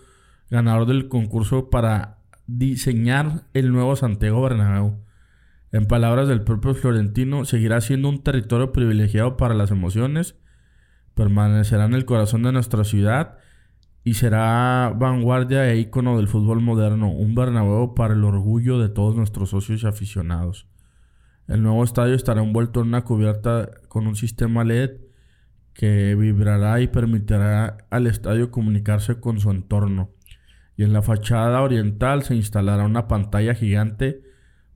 ganador del concurso para diseñar el nuevo Santiago Bernabéu. En palabras del propio Florentino, seguirá siendo un territorio privilegiado para las emociones, permanecerá en el corazón de nuestra ciudad y será vanguardia e ícono del fútbol moderno, un Bernabéu para el orgullo de todos nuestros socios y aficionados. El nuevo estadio estará envuelto en una cubierta con un sistema LED que vibrará y permitirá al estadio comunicarse con su entorno y en la fachada oriental se instalará una pantalla gigante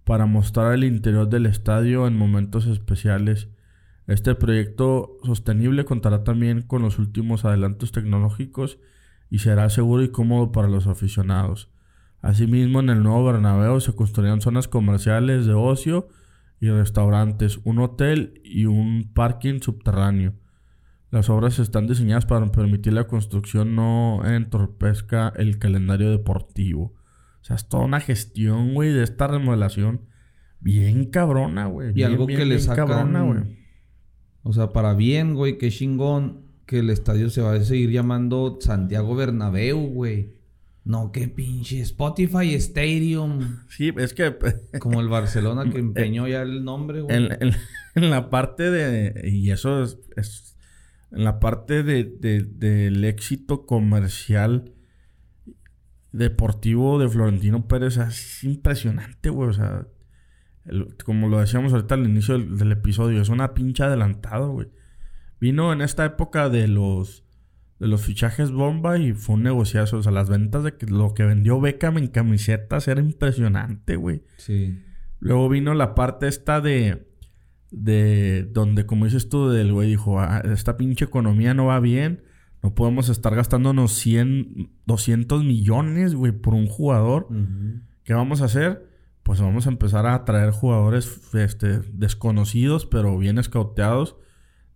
para mostrar el interior del estadio en momentos especiales. Este proyecto sostenible contará también con los últimos adelantos tecnológicos y será seguro y cómodo para los aficionados. Asimismo, en el nuevo Bernabéu se construirán zonas comerciales de ocio y restaurantes, un hotel y un parking subterráneo. Las obras están diseñadas para permitir la construcción no entorpezca el calendario deportivo. O sea, es toda una gestión, güey, de esta remodelación bien cabrona, güey. Y algo que le sacan, güey. O sea, para bien, güey, qué chingón que el estadio se va a seguir llamando Santiago Bernabéu, güey. No, qué pinche Spotify Stadium. Sí, es que... Como el Barcelona que empeñó ya el nombre, güey. En, la parte de... Y eso es en la parte de, del éxito comercial deportivo de Florentino Pérez es impresionante, güey. O sea, como lo decíamos ahorita al inicio del, episodio, es una pincha adelantado, güey. Vino en esta época de los de los fichajes bomba y fue un negociazo. O sea, las ventas de que, lo que vendió Beckham en camisetas era impresionante, güey. Sí. Luego vino la parte esta de de donde, como dices tú, del güey dijo, ah, esta pinche economía no va bien, no podemos estar gastándonos 100, 200 millones, güey, por un jugador. ¿Qué vamos a hacer? Pues vamos a empezar a traer jugadores este, desconocidos, pero bien escauteados,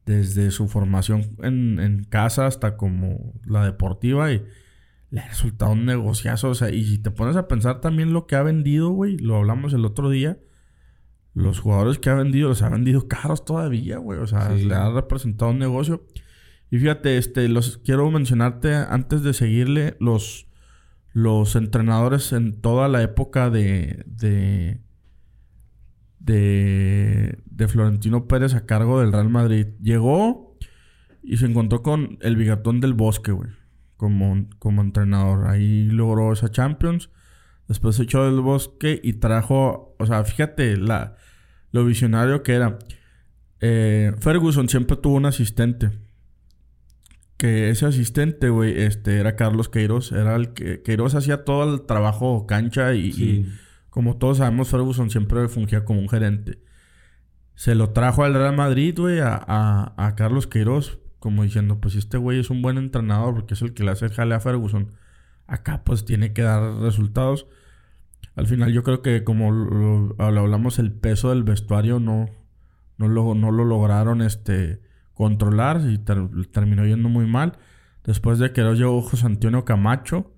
desde su formación en, en casa hasta como la deportiva y le ha resultado un negociazo. O sea, y si te pones a pensar también lo que ha vendido, güey, lo hablamos el otro día los jugadores que ha vendido, los ha vendido caros todavía, güey. O sea, le ha representado un negocio. Y fíjate, este, los quiero mencionarte antes de seguirle los, los entrenadores en toda la época de, de, de, de Florentino Pérez a cargo del Real Madrid. Llegó y se encontró con el bigatón del bosque, güey. Como, como entrenador. Ahí logró esa Champions. Después se echó del bosque y trajo. O sea, fíjate la, lo visionario que era. Eh, Ferguson siempre tuvo un asistente. Que ese asistente, güey, este, era Carlos Queiroz. Era el que. Queiroz hacía todo el trabajo cancha y, como todos sabemos, Ferguson siempre fungía como un gerente. Se lo trajo al Real Madrid, güey, a, a, Carlos Queiroz. Como diciendo, pues este güey es un buen entrenador porque es el que le hace el jale a Ferguson. Acá, pues tiene que dar resultados. Al final, yo creo que como lo, hablamos, el peso del vestuario no, no, lo, no lo lograron este, controlar y terminó yendo muy mal. Después de que lo llegó José Antonio Camacho,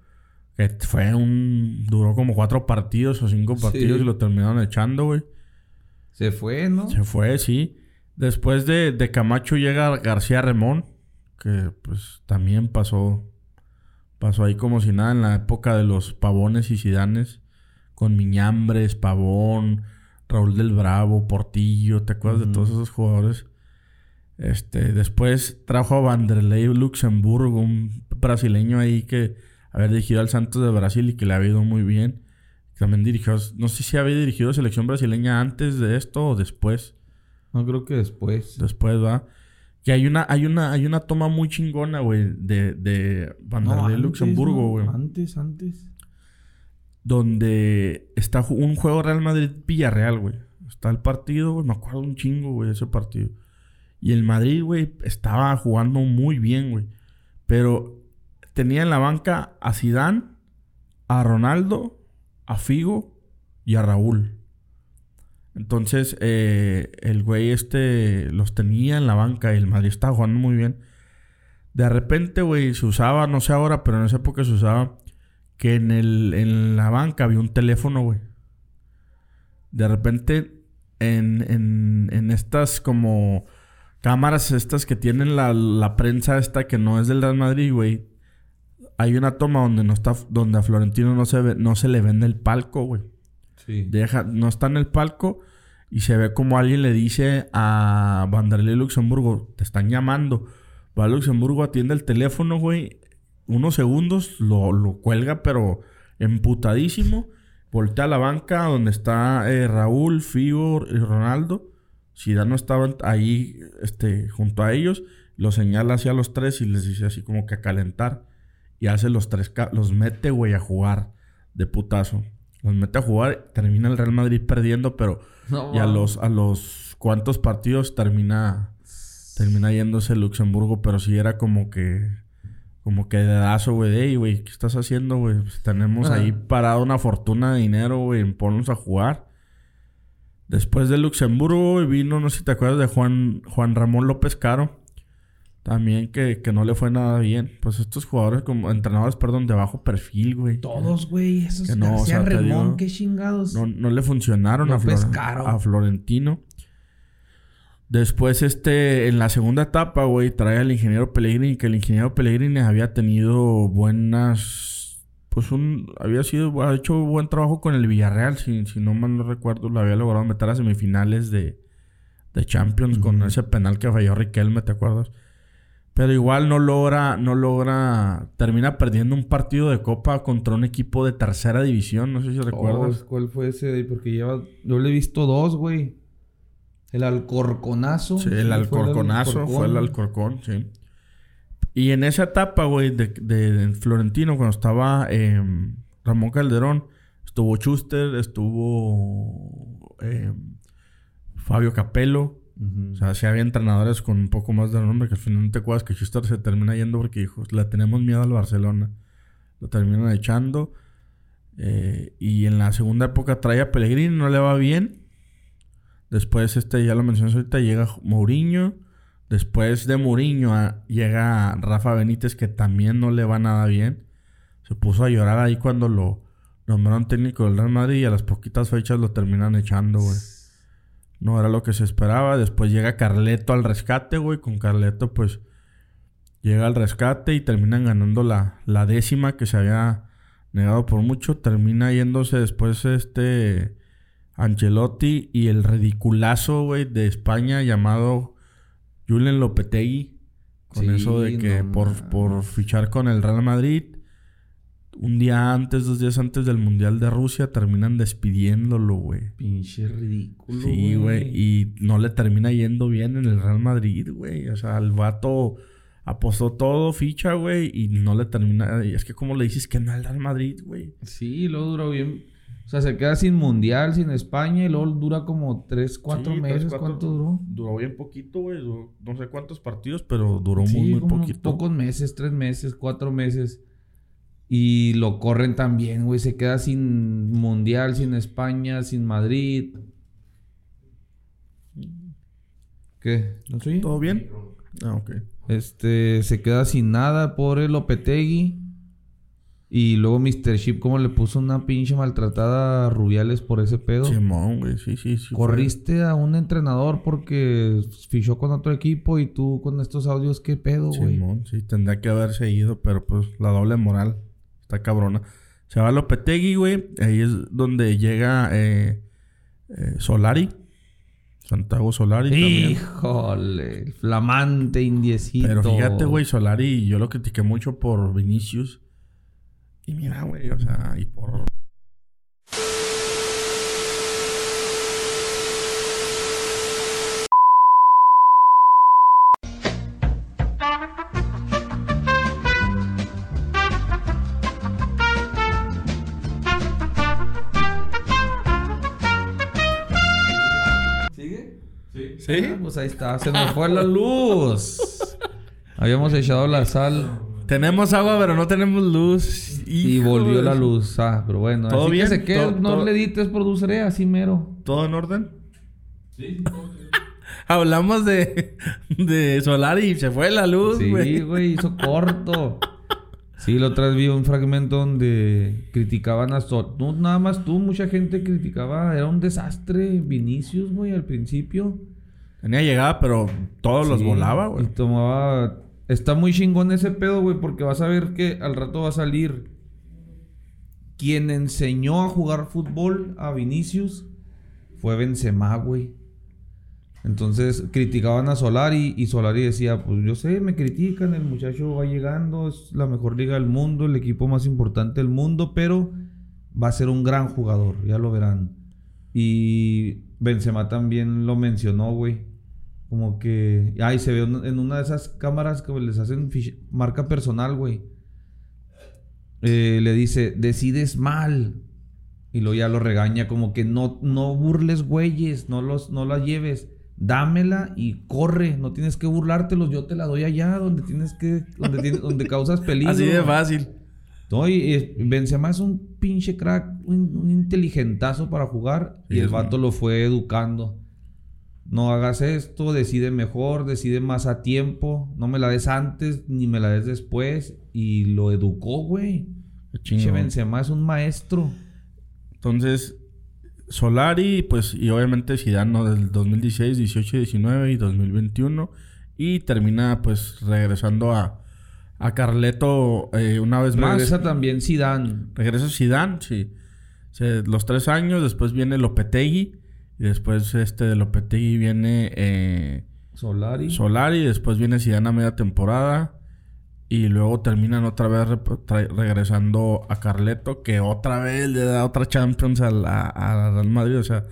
que fue un. duró como cuatro partidos o cinco partidos y lo terminaron echando, güey. Se fue, ¿no? Se fue, sí. Después de, Camacho llega García Remón, que pues también pasó, pasó ahí como si nada en la época de los pavones y sidanes, con Miñambres, Pavón, Raúl del Bravo, Portillo, ¿te acuerdas de todos esos jugadores? Este, después trajo a Vanderlei Luxemburgo, un brasileño ahí que había dirigido al Santos de Brasil y que le ha ido muy bien. También dirigió, no sé si había dirigido selección brasileña antes de esto o después. No, creo que después. Después, va. Que hay una, hay una, hay una toma muy chingona, güey, de, de Vanderlei Luxemburgo, güey. antes, antes. Donde está un juego Real Madrid-Villarreal, güey. Está el partido, güey. Me acuerdo un chingo, güey, ese partido. Y el Madrid, güey, estaba jugando muy bien, güey. Pero tenía en la banca a Sidán, a Ronaldo, a Figo y a Raúl. Entonces, eh, el güey este los tenía en la banca y el Madrid estaba jugando muy bien. De repente, güey, se usaba, no sé ahora, pero en esa época se usaba que en, el, en la banca había un teléfono, güey. De repente, en, en, en estas como cámaras estas que tienen la, la, prensa esta que no es del Real Madrid, güey. Hay una toma donde no está, donde a Florentino no se ve, no se le vende el palco, güey. Deja, no está en el palco y se ve como alguien le dice a Vanderlei Luxemburgo, te están llamando. Va a Luxemburgo, atiende el teléfono, güey. Unos segundos lo, lo cuelga, pero emputadísimo. Voltea a la banca donde está eh, Raúl, Figo y Ronaldo. Si ya no estaban ahí este, junto a ellos. Lo señala hacia los tres y les dice así como que a calentar. Y hace los tres, los mete, güey, a jugar de putazo nos mete a jugar, termina el Real Madrid perdiendo, pero y a los a los cuantos partidos termina termina yéndose Luxemburgo, pero sí era como que como que dedazo, güey, de, güey, ¿qué estás haciendo, güey? Pues tenemos ahí parado una fortuna de dinero, güey, en ponnos a jugar. Después de Luxemburgo vino, no sé si te acuerdas de Juan, Juan Ramón López Caro. También que, no le fue nada bien. Pues estos jugadores, como entrenadores, perdón, de bajo perfil, güey. Todos, güey. Esos que no, o sea, Remón, qué chingados. No, no le funcionaron a, a, Florentino. Después, este, en la segunda etapa, güey, trae al ingeniero Pellegrini, que el ingeniero Pellegrini había tenido buenas. Pues un. Había sido. Ha hecho buen trabajo con el Villarreal, si, si no mal no recuerdo. Lo había logrado meter a semifinales de, de Champions con ese penal que falló Riquelme, ¿te acuerdas? Pero igual no logra, no logra, termina perdiendo un partido de copa contra un equipo de tercera división. No sé si recuerdas. Oh, ¿Cuál fue ese? Porque lleva, yo le he visto dos, güey. El Alcorconazo. Sí, el Alcorconazo fue el Alcorcón, sí. Y en esa etapa, güey, de, de, Florentino, cuando estaba em, Ramón Calderón, estuvo Schuster, estuvo em, Fabio Capello. O sea, si había entrenadores con un poco más de nombre que al final no te acuerdas que Schuster se termina yendo porque dijo, le tenemos miedo al Barcelona. Lo terminan echando. Eh, y en la segunda época trae a Pellegrini, no le va bien. Después, este, ya lo mencioné ahorita, llega Mourinho. Después de Mourinho llega Rafa Benítez, que también no le va nada bien. Se puso a llorar ahí cuando lo nombraron técnico del Real Madrid y a las poquitas fechas lo terminan echando, güey. no era lo que se esperaba. Después llega Carleto al rescate, güey. Con Carleto, pues llega al rescate y terminan ganando la, la décima que se había negado por mucho. Termina yéndose después este Ancelotti y el ridiculazo, güey, de España llamado Julen Lopetegui. Con eso de que por, por fichar con el Real Madrid un día antes, dos días antes del Mundial de Rusia, terminan despidiéndolo, güey. Pinche ridículo. Sí, güey. Y no le termina yendo bien en el Real Madrid, güey. O sea, el vato apostó todo, ficha, güey, y no le termina. Y es que, como le dices que no al Real Madrid, güey? Sí, luego duró bien. O sea, se queda sin Mundial, sin España, y luego dura como tres, cuatro meses. ¿Cuánto duró? Duró bien poquito, güey. No sé cuántos partidos, pero duró muy, muy poquito. Pocos meses, tres meses, cuatro meses. Y lo corren también, güey. Se queda sin Mundial, sin España, sin Madrid. ¿Qué? ¿No soy? ¿Todo bien? Ah, ok. Este, se queda sin nada por el Lopetegui. Y luego Mr. Ship, como le puso una pinche maltratada a Rubiales por ese pedo. Simón, güey, sí, sí, sí. Corriste a un entrenador porque fichó con otro equipo y tú con estos audios, ¿qué pedo, güey? Simón, sí, tendría que haberse ido, pero pues la doble moral. Está cabrona. Se va a Lopetegui, güey. Ahí es donde llega eh, eh, Solari. Santiago Solari Híjole, flamante indiecito. Pero fíjate, güey, Solari, yo lo critiqué mucho por Vinicius. Y mira, güey, o sea, y por ¿Sí? Ah, pues ahí está. Se nos fue la luz. Habíamos echado la sal. Tenemos agua, pero no tenemos luz. Y volvió la luz. Ah, pero bueno. ¿Todo así bien? que se quede, no le edites, produceré así mero. ¿Todo en orden? Sí. Hablamos de, de solar y se fue la luz, güey. Sí, güey, hizo corto. Sí, la otra vez vi un fragmento donde criticaban a Sol. No, nada más tú, mucha gente criticaba. Era un desastre Vinicius, güey, al principio. Tenía llegada, pero todos los volaba, güey. Y tomaba. Está muy chingón ese pedo, güey, porque vas a ver que al rato va a salir. Quien enseñó a jugar fútbol a Vinicius fue Benzema, güey. Entonces criticaban a Solari y Solari decía, pues yo sé, me critican, el muchacho va llegando, es la mejor liga del mundo, el equipo más importante del mundo, pero va a ser un gran jugador, ya lo verán. Y Benzema también lo mencionó, güey. Como que. Ay, se ve en una de esas cámaras que les hacen marca personal, güey. Eh, le dice, decides mal. Y luego ya lo regaña, como que no, no burles, güeyes, no, los, no la lleves. Dámela y corre, no tienes que burlártelos, yo te la doy allá donde tienes que, donde, donde causas peligro. Así de fácil. No, y, Benzema es un pinche crack, un, inteligentazo para jugar. y el vato lo fue educando. No hagas esto, decide mejor, decide más a tiempo. No me la des antes ni me la des después. Y lo educó, güey. Pinche Benzema es un maestro. Entonces, Solari, pues, y obviamente Zidane, ¿no? Del 2016, 18, 19 y 2021. Y termina, pues, regresando a a Carleto eh, una vez más. Regresa también Sidán. Regresa Sidán, sí. los tres años, después viene Lopetegui. Y después este de Lopetegui viene... Eh, Solari. Solari. Después viene Sidán a media temporada. Y luego terminan otra vez regresando a Carleto. Que otra vez le da otra Champions a la, a Real Madrid. O sea...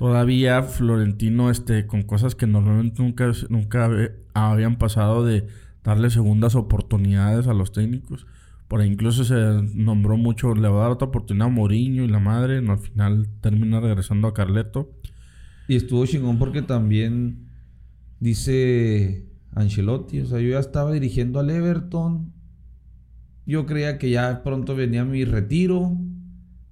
Todavía Florentino, este, con cosas que normalmente nunca, nunca habían pasado de darle segundas oportunidades a los técnicos. Por ahí incluso se nombró mucho, le va a dar otra oportunidad a Mourinho y la madre. No, al final termina regresando a Carleto. Y estuvo chingón porque también dice Ancelotti, o sea, yo ya estaba dirigiendo al Everton. Yo creía que ya pronto venía mi retiro.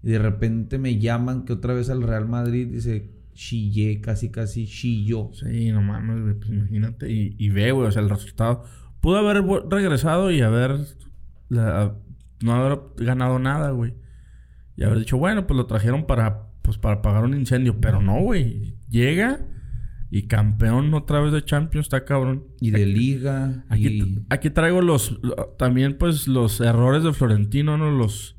Y de repente me llaman que otra vez al Real Madrid dice, chillé, casi casi chilló. Sí, no mames, pues imagínate. Y, y ve, güey, o sea, el resultado Pudo haber regresado y haber. No haber ganado nada, güey. Y haber dicho, bueno, pues lo trajeron para, pues, para pagar un incendio. Pero no, güey. llega y campeón otra vez de Champions, está cabrón. Y de Liga. Aquí, aquí traigo los. También, pues, los errores de Florentino, ¿no? Los.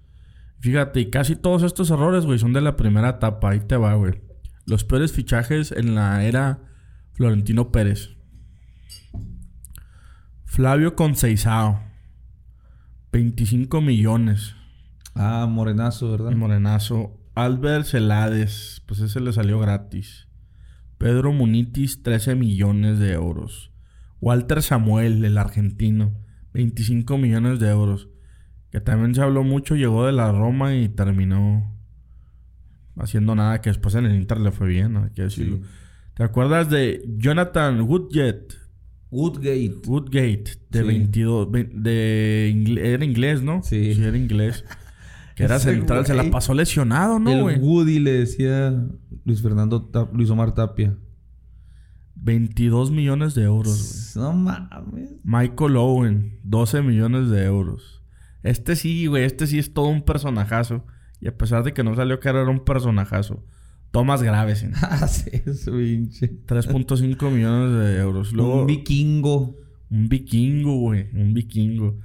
Fíjate, y casi todos estos errores, güey, son de la primera etapa. Ahí te va, güey. Los peores fichajes en la era Florentino Pérez. Flavio Conceizao. 25 millones. Ah, Morenazo, ¿verdad? Morenazo. Albert Celades, pues ese le salió gratis. Pedro Munitis, 13 millones de euros. Walter Samuel, el argentino, 25 millones de euros. Que también se habló mucho, llegó de la Roma y terminó haciendo nada, que después en el Inter le fue bien, ¿no? hay que decirlo. ¿Te acuerdas de Jonathan Woodgate? Woodgate. Woodgate, de 22. De era inglés, ¿no? Sí. Sí, era inglés. Que era central, se la pasó lesionado, ¿no, güey? El Woody le decía Luis Fernando Luis Omar Tapia. 22 millones de euros, güey. No mames. Michael Owen, 12 millones de euros. Este sí, güey, este sí es todo un personajazo. Y a pesar de que no salió caro, era un personajazo. Tomas graves. Ah, sí, su pinche. 3.5 millones de euros. un vikingo. Un vikingo, güey. Un vikingo.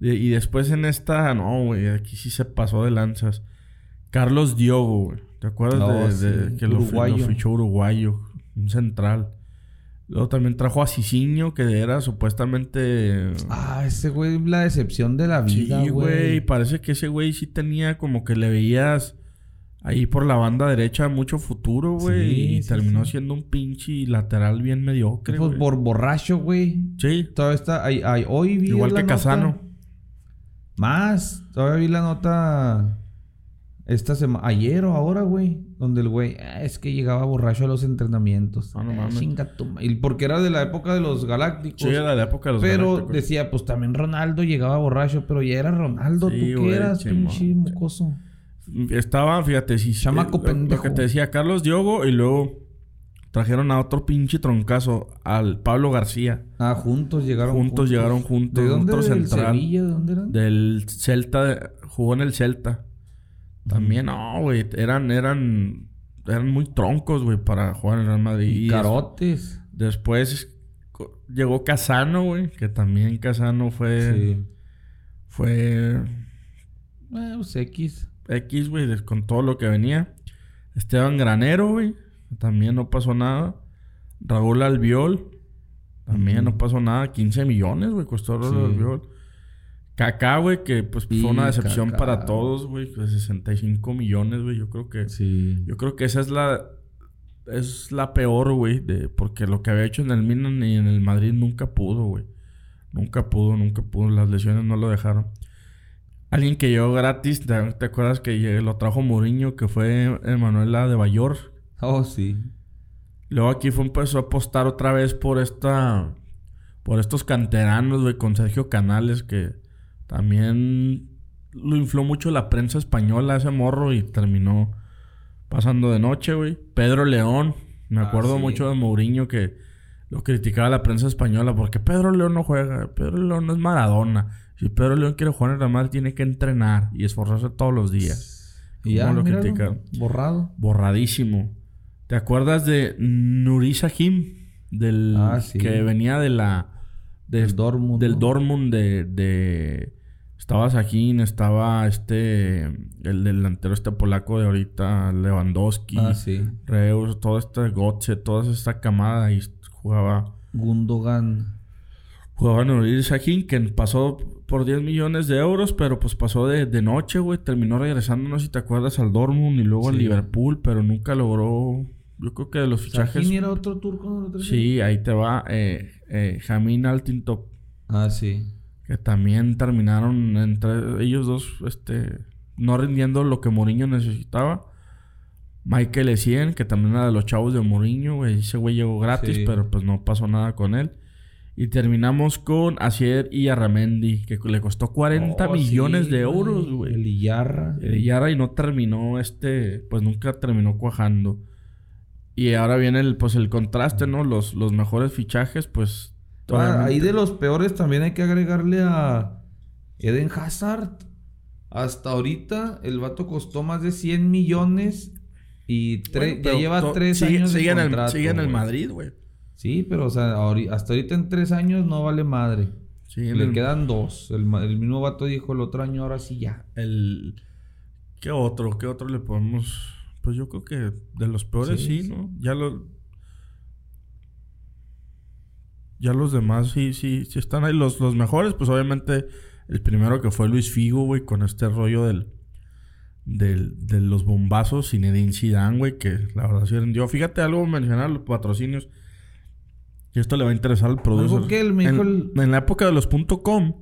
Y, después en esta, no, güey, aquí sí se pasó de lanzas. Carlos Diogo, güey. ¿Te acuerdas de, que lo, fichó uruguayo? Un central. Luego también trajo a Cicinho, que era supuestamente. Ah, ese güey, la decepción de la vida, sí, güey. Parece que ese güey sí tenía como que le veías ahí por la banda derecha mucho futuro, güey. y terminó siendo un pinche lateral bien mediocre. Pues por borracho, güey. Sí. Todavía está. Hay, hoy vi Igual que Casano. Más, todavía vi la nota esta semana, ayer o ahora, güey, donde el güey ah, es que llegaba borracho a los entrenamientos. Ah, no mames. y porque era de la época de los Galácticos. Sí, era de la época de los pero Galácticos. Pero decía, pues también Ronaldo llegaba borracho, pero ya era Ronaldo, tú qué eras, pinche mocoso. Estaba, fíjate, si Chamaco pendejo. Lo que te decía Carlos Diogo y luego Trajeron a otro pinche troncazo, al Pablo García. Ah, juntos llegaron juntos. llegaron juntos. ¿De dónde? Otro ¿Del Sevilla? ¿De dónde eran? Del Celta, jugó en el Celta. También, no, güey, eran, eran, eran muy troncos, güey, para jugar en el Real Madrid. Y carotes. Después llegó Casano, güey, que también Casano fue... Sí. Fue... Eh, pues X. X, güey, con todo lo que venía. Esteban Granero, güey. También no pasó nada. Raúl Albiol. También no pasó nada. 15 millones, güey, costó Raúl Albiol. Kaká, güey, que pues fue una decepción para todos, güey. 65 millones, güey. Yo creo que. Sí. Yo creo que esa es la. Es la peor, güey. De, porque lo que había hecho en el Milan y en el Madrid nunca pudo, güey. Nunca pudo, nunca pudo. Las lesiones no lo dejaron. Alguien que llegó gratis, ¿te, acuerdas que lo trajo Mourinho, que fue Emanuela de Bayor? Oh, sí. Luego aquí fue empezó a apostar otra vez por esta. Por estos canteranos, güey, con Sergio Canales, que también lo infló mucho la prensa española, ese morro, y terminó pasando de noche, güey. Pedro León, me ah, acuerdo mucho de Mourinho que lo criticaba la prensa española porque Pedro León no juega, Pedro León no es Maradona. Si Pedro León quiere jugar en tiene que entrenar y esforzarse todos los días. Y ya, lo Borrado. Borradísimo. ¿Te acuerdas de Nuri Sahim? Del ah, que venía de la del Dortmund. Del Dortmund de, de estaba Sahin, estaba este el delantero este polaco de ahorita, Lewandowski, ah, sí. Reus, todo este Gotze, toda esta camada y jugaba Gundogan. Jugaba Nuri Sahin que pasó por 10 millones de euros, pero pues pasó de, de noche, güey. Terminó regresando, no sé si te acuerdas, al Dortmund y luego al Liverpool, pero nunca logró yo creo que de los fichajes. ¿Quién era otro turco? sí, ahí te va. Eh, eh, Jamin Altintop. Ah, sí. Que también terminaron entre ellos dos, este, no rindiendo lo que Mourinho necesitaba. Michael Essien, que también era de los chavos de Mourinho, güey. Ese güey llegó gratis, pero pues no pasó nada con él. Y terminamos con Asier y Arramendi, que le costó 40 millones de euros, güey. El Iyarra. El Iyarra y no terminó este, pues nunca terminó cuajando. Y ahora viene el, pues el contraste, ¿no? Los, los mejores fichajes, pues. Ah, ahí de los peores también hay que agregarle a Eden Hazard. Hasta ahorita el vato costó más de 100 millones Y ya lleva tres años sigue en el, sigue en el Madrid, güey. Sí, pero o sea, hasta ahorita en tres años no vale madre. Le quedan dos. El, mismo vato dijo el otro año, ahora sí ya. El... ¿Qué otro? ¿Qué otro le podemos...? Pues yo creo que de los peores sí, ¿no? Ya lo... Ya los demás sí, sí, sí están ahí. Los, los mejores, pues obviamente el primero que fue Luis Figo, güey, con este rollo del, del, de los bombazos Zinedine Zidane, güey, que la verdad sí rendió. Fíjate algo mencionar los patrocinios. Y esto le va a interesar al productor. en, la época de los .com,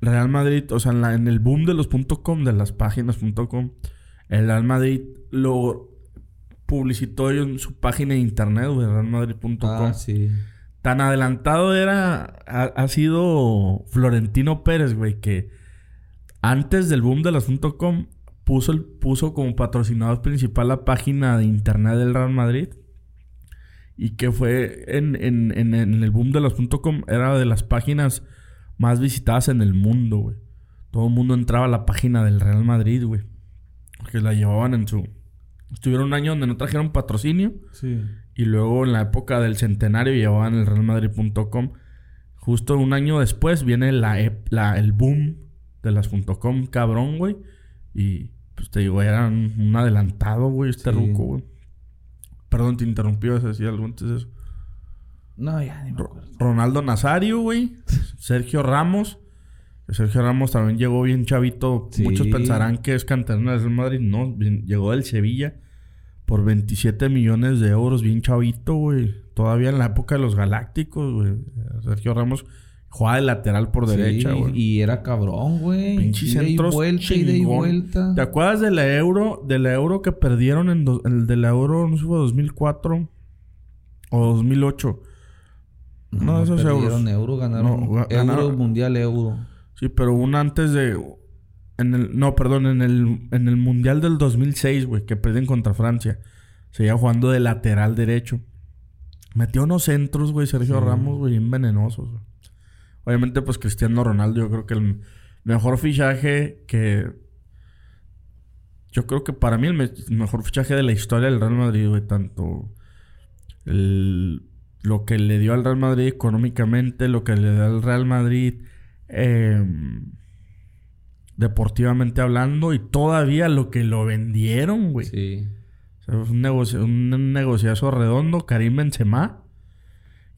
Real Madrid, o sea, en, la, en el boom de los .com, de las páginas .com, el Real Madrid lo publicitó en su página de internet, güey, realmadrid.com. Ah, sí. Tan adelantado era, ha, sido Florentino Pérez, güey, que antes del boom de los .com puso, el, puso como patrocinador principal la página de internet del Real Madrid. Y que fue en, en, en, el boom de los .com, era de las páginas más visitadas en el mundo, güey. Todo el mundo entraba a la página del Real Madrid, güey. Porque la llevaban en su... Estuvieron un año donde no trajeron patrocinio. Sí. Y luego en la época del centenario llevaban el realmadrid.com. Justo un año después viene la, el boom de las .com, cabrón, güey. Y pues te digo, era un, adelantado, güey, este ruco, güey. Perdón, te interrumpí, vas a decir algo antes de eso. No, ya ni me acuerdo. Ronaldo Nazario, güey. Sergio Ramos. Sergio Ramos también llegó bien chavito. Muchos pensarán que es canterano del Madrid. No, llegó del Sevilla por 27 millones de euros, bien chavito, güey. Todavía en la época de los Galácticos, güey. Sergio Ramos jugaba de lateral por derecha, güey. Y era cabrón, güey. Pinches centros vuelta y de vuelta. ¿Te acuerdas de la Euro, de la Euro que perdieron en el de la Euro, no sé, fue 2004 o 2008? No, no esos euros. euro, ganaron. No, euro, mundial euro. Sí, pero un antes de en el, no, perdón, en el, en el Mundial del 2006, güey, que pierden contra Francia. Seguía jugando de lateral derecho. Metió unos centros, güey, Sergio Ramos, güey, bien venenosos. Obviamente, pues Cristiano Ronaldo, yo creo que el mejor fichaje que. Yo creo que para mí el, mejor fichaje de la historia del Real Madrid, güey, tanto lo que le dio al Real Madrid económicamente, lo que le dio al Real Madrid. Eh, deportivamente hablando y todavía lo que lo vendieron, güey. Sí. un, negocio, un negociazo redondo, Karim Benzema.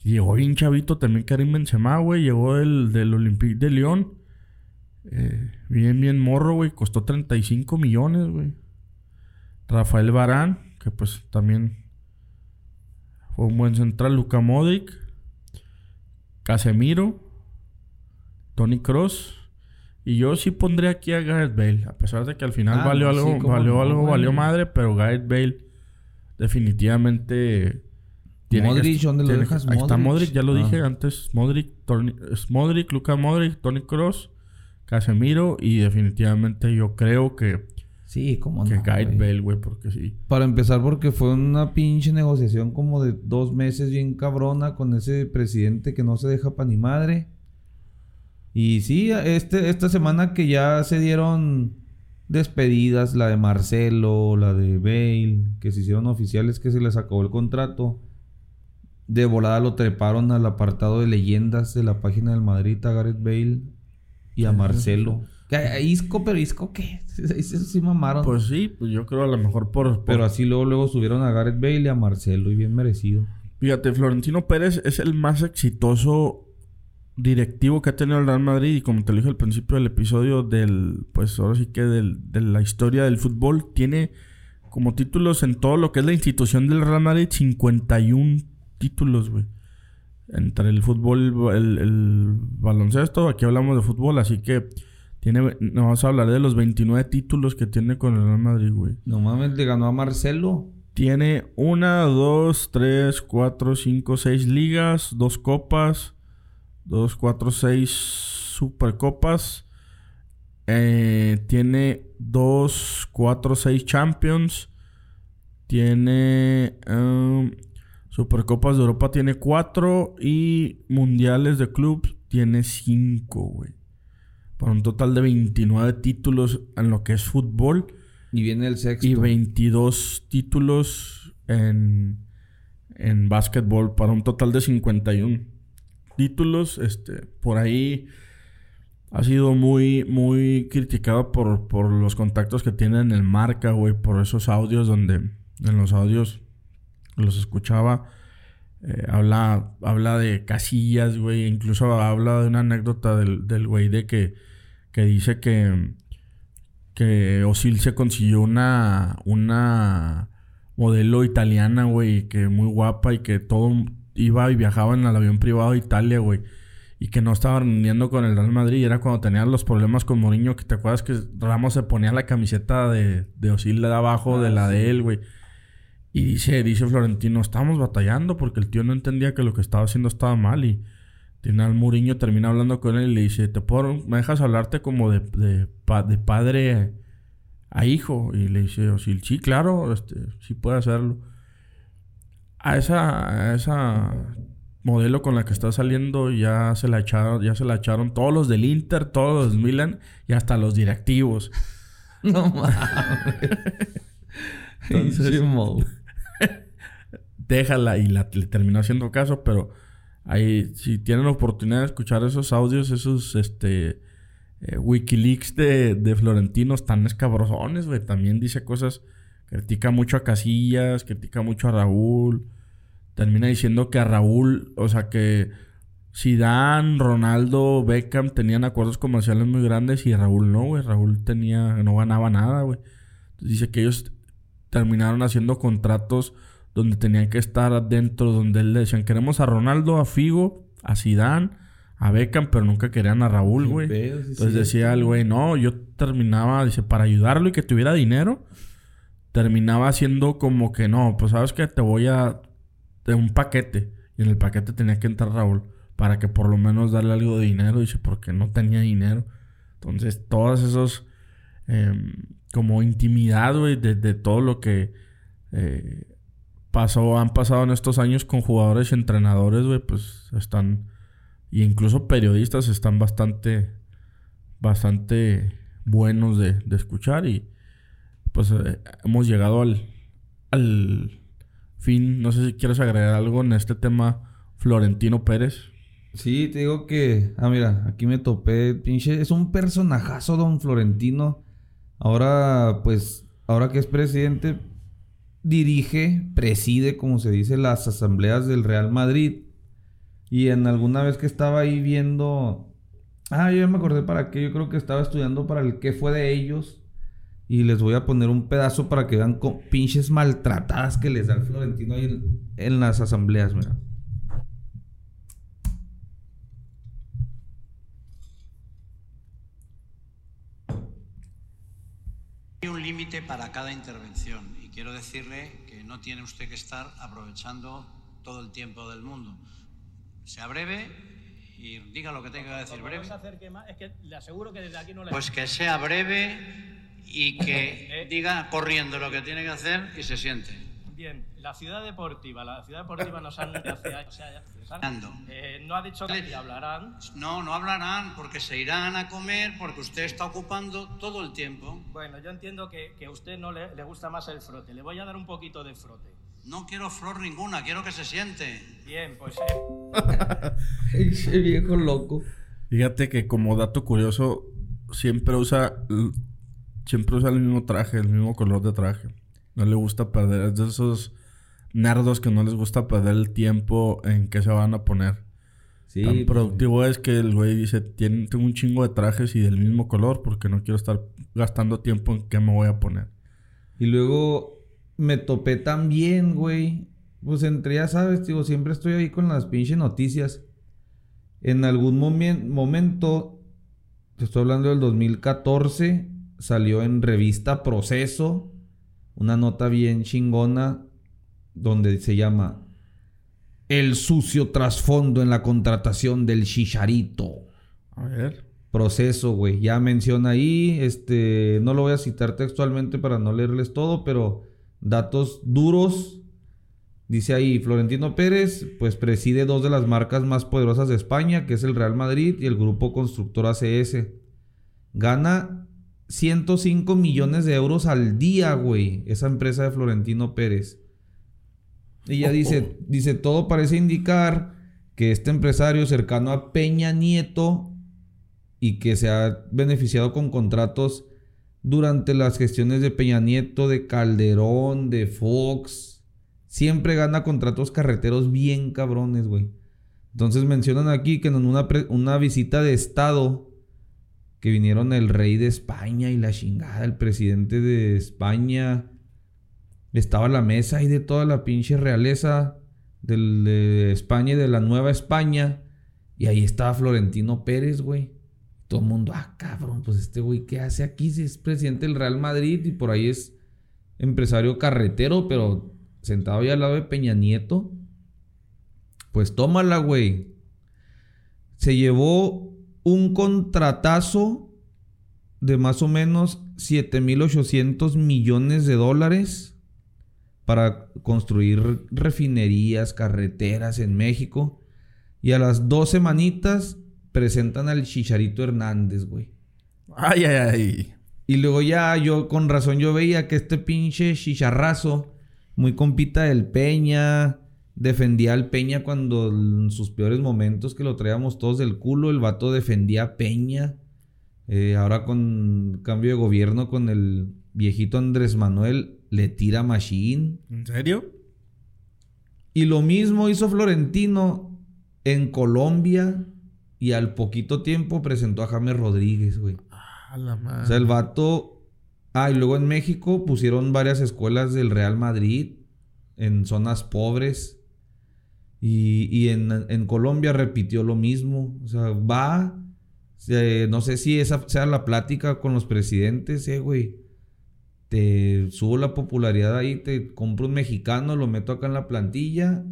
Llegó bien chavito también Karim Benzema, güey. Llegó del, del Olympique de Lyon. Eh, bien, bien morro, güey. Costó 35 millones, güey. Rafael Barán, que pues también fue un buen central. Luka Modric. Casemiro. Tony Cross. Y yo sí pondré aquí a Gareth Bale. A pesar de que al final ah, valió algo, valió algo, valió madre, pero Gareth Bale definitivamente tiene Modric, ¿dónde lo dejas? Ahí está Modric, ya lo ah. dije antes. Modric, Tony, Modric, Luka Modric, Tony Cross, Casemiro y definitivamente yo creo que Sí, como Que Gareth Bale, güey, porque sí. Para empezar, porque fue una pinche negociación como de dos meses bien cabrona con ese presidente que no se deja pa' ni madre. Y sí, este, esta semana que ya se dieron despedidas, la de Marcelo, la de Bale, que se hicieron oficiales que se les acabó el contrato. De volada lo treparon al apartado de leyendas de la página del Madrid a Gareth Bale y a Marcelo. Isco, pero Isco, ¿qué? Eso sí mamaron. Pues sí, pues yo creo a lo mejor por, Pero así luego, luego subieron a Gareth Bale y a Marcelo y bien merecido. Fíjate, Florentino Pérez es el más exitoso directivo que ha tenido el Real Madrid y como te lo dije al principio del episodio del, pues ahora sí que del, de la historia del fútbol, tiene como títulos en todo lo que es la institución del Real Madrid 51 títulos, güey. Entre el fútbol, el, el, baloncesto, aquí hablamos de fútbol, así que tiene, nos vamos a hablar de los 29 títulos que tiene con el Real Madrid, güey. Normalmente ganó a Marcelo. Tiene una, dos, tres, cuatro, cinco, seis ligas, dos copas, 2, 4, 6 Supercopas. Eh, tiene 2, 4, 6 Champions. Tiene um, Supercopas de Europa, tiene 4. Y Mundiales de Clubs tiene 5, güey. Por un total de 29 títulos en lo que es fútbol. Y viene el sexto. Y 22 títulos en, en básquetbol para un total de 51 títulos. Este, por ahí ha sido muy, muy criticado por, por los contactos que tiene en el marca, güey. Por esos audios donde en los audios los escuchaba eh, habla, habla de casillas, güey. Incluso habla de una anécdota del, güey de que, que dice que, que Osil se consiguió una, una modelo italiana, güey, que muy guapa y que todo iba y viajaba en el avión privado a Italia, güey. Y que no estaba reuniendo con el Real Madrid. era cuando tenían los problemas con Mourinho, que te acuerdas que Ramos se ponía la camiseta de, de Osil de abajo de la ah, de él, güey. Y dice, dice Florentino, estamos batallando porque el tío no entendía que lo que estaba haciendo estaba mal. Y al Muriño, termina hablando con él y le dice, ¿te puedo, me dejas hablarte como de, de, padre a hijo? Y le dice, sí, sí claro, este, sí puede hacerlo. A esa, a esa modelo con la que está saliendo ya se la echaron, ya se la echaron todos los del Inter, todos los Milan y hasta los directivos. No mames. Entonces, déjala y la, le terminó haciendo caso, pero ahí, si tienen la oportunidad de escuchar esos audios, esos este eh, Wikileaks de, de Florentino están escabrosones, güey. También dice cosas, critica mucho a Casillas, critica mucho a Raúl. Termina diciendo que a Raúl, o sea que Zidane, Ronaldo, Beckham tenían acuerdos comerciales muy grandes y Raúl no, güey. Raúl tenía, no ganaba nada, güey. Dice que ellos terminaron haciendo contratos donde tenían que estar adentro, donde le decían, queremos a Ronaldo, a Figo, a Zidane, a Beckham, pero nunca querían a Raúl, güey. Entonces decía el güey, no, yo terminaba, dice, para ayudarlo y que tuviera dinero, terminaba haciendo como que no, pues sabes que te voy a... de un paquete. Y en el paquete tenía que entrar Raúl para que por lo menos darle algo de dinero, dice, porque no tenía dinero. Entonces, todos esos... Em, como intimidad, güey, de, todo lo que eh, pasó, han pasado en estos años con jugadores y entrenadores, güey, pues están, y incluso periodistas están bastante, bastante buenos de, escuchar y pues eh, hemos llegado al, al fin, no sé si quieres agregar algo en este tema, Florentino Pérez. Sí, te digo que, ah, mira, aquí me topé, pinche, es un personajazo, don Florentino. Ahora, pues, ahora que es presidente, dirige, preside, como se dice, las asambleas del Real Madrid. Y en alguna vez que estaba ahí viendo... Ah, yo ya me acordé para qué. Yo creo que estaba estudiando para el qué fue de ellos. Y les voy a poner un pedazo para que vean con pinches maltratadas que les da el Florentino ahí en, en las asambleas, mira. Hay un límite para cada intervención quiero decirle que no tiene usted que estar aprovechando todo el tiempo del mundo. Sea breve y diga lo que tenga que decir breve. Es que le aseguro que desde aquí no le... Pues que sea breve y que eh. diga corriendo lo que tiene que hacer y se siente. Bien, la ciudad deportiva, la ciudad deportiva nos han... O sea, eh, no ha dicho que hablarán. No, no hablarán porque se irán a comer porque usted está ocupando todo el tiempo. Bueno, yo entiendo que, que a usted no le, le, gusta más el frote. Le voy a dar un poquito de frote. No quiero flor ninguna, quiero que se siente. Bien, pues... Eh. Ese viejo loco. Fíjate que como dato curioso, siempre usa... Siempre usa el mismo traje, el mismo color de traje. No le gusta perder. Es de esos nerdos que no les gusta perder el tiempo en qué se van a poner. Sí, Tan pues, productivo es que el güey dice, tengo un chingo de trajes y del mismo color porque no quiero estar gastando tiempo en qué me voy a poner. Y luego me topé también, güey. Pues entre, ya sabes, digo, siempre estoy ahí con las pinches noticias. En algún momento, te estoy hablando del 2014, salió en revista Proceso una nota bien chingona donde se llama El sucio trasfondo en la contratación del Chicharito. A ver. Proceso, güey. Ya menciona ahí, este, no lo voy a citar textualmente para no leerles todo, pero datos duros. Dice ahí, Florentino Pérez, pues preside dos de las marcas más poderosas de España, que es el Real Madrid y el grupo constructor ACS. Gana 105 millones de euros al día, güey. Esa empresa de Florentino Pérez. Y ya dice, dice, todo parece indicar que este empresario cercano a Peña Nieto y que se ha beneficiado con contratos durante las gestiones de Peña Nieto, de Calderón, de Fox, siempre gana contratos carreteros bien cabrones, güey. Entonces mencionan aquí que en una, una visita de Estado que vinieron el rey de España y la chingada, el presidente de España, estaba la mesa y de toda la pinche realeza de España y de la Nueva España. Y ahí estaba Florentino Pérez, güey. Todo el mundo, ah, cabrón, pues este güey, ¿qué hace aquí? Si es presidente del Real Madrid y por ahí es empresario carretero, pero sentado ahí al lado de Peña Nieto. Pues tómala, güey. Se llevó un contratazo de más o menos 7.800 millones de dólares para construir refinerías, carreteras en México. Y a las dos semanitas presentan al Chicharito Hernández, güey. Ay, ay, ay. Y luego ya yo, con razón, yo veía que este pinche chicharrazo, muy compita del Peña, defendía al Peña cuando en sus peores momentos que lo traíamos todos del culo, el vato defendía a Peña. Eh, ahora con cambio de gobierno con el viejito Andrés Manuel, le tira Machine. ¿En serio? Y lo mismo hizo Florentino en Colombia y al poquito tiempo presentó a James Rodríguez, güey. Ah, la madre. O sea, el vato. Ah, y luego en México pusieron varias escuelas del Real Madrid en zonas pobres. Y, en, Colombia repitió lo mismo. O sea, va. no sé si esa sea la plática con los presidentes, eh, güey te subo la popularidad ahí, te compro un mexicano, lo meto acá en la plantilla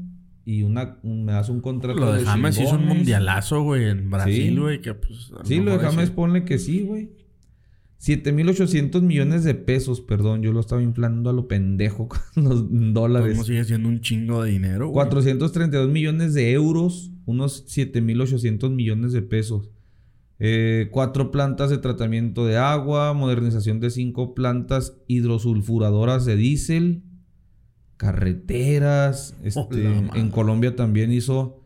y una, me das un contrato. Lo de, James hizo un mundialazo, güey, en Brasil, güey. Sí, pues, sí lo de James ponle que sí, güey. 7.800 millones de pesos, perdón, yo lo estaba inflando a lo pendejo con los dólares. ¿Cómo sigue siendo un chingo de dinero, güey? 432 millones de euros, unos 7.800 millones de pesos. Eh, cuatro plantas de tratamiento de agua, modernización de cinco plantas hidrosulfuradoras de diésel, carreteras. Este, en Colombia también hizo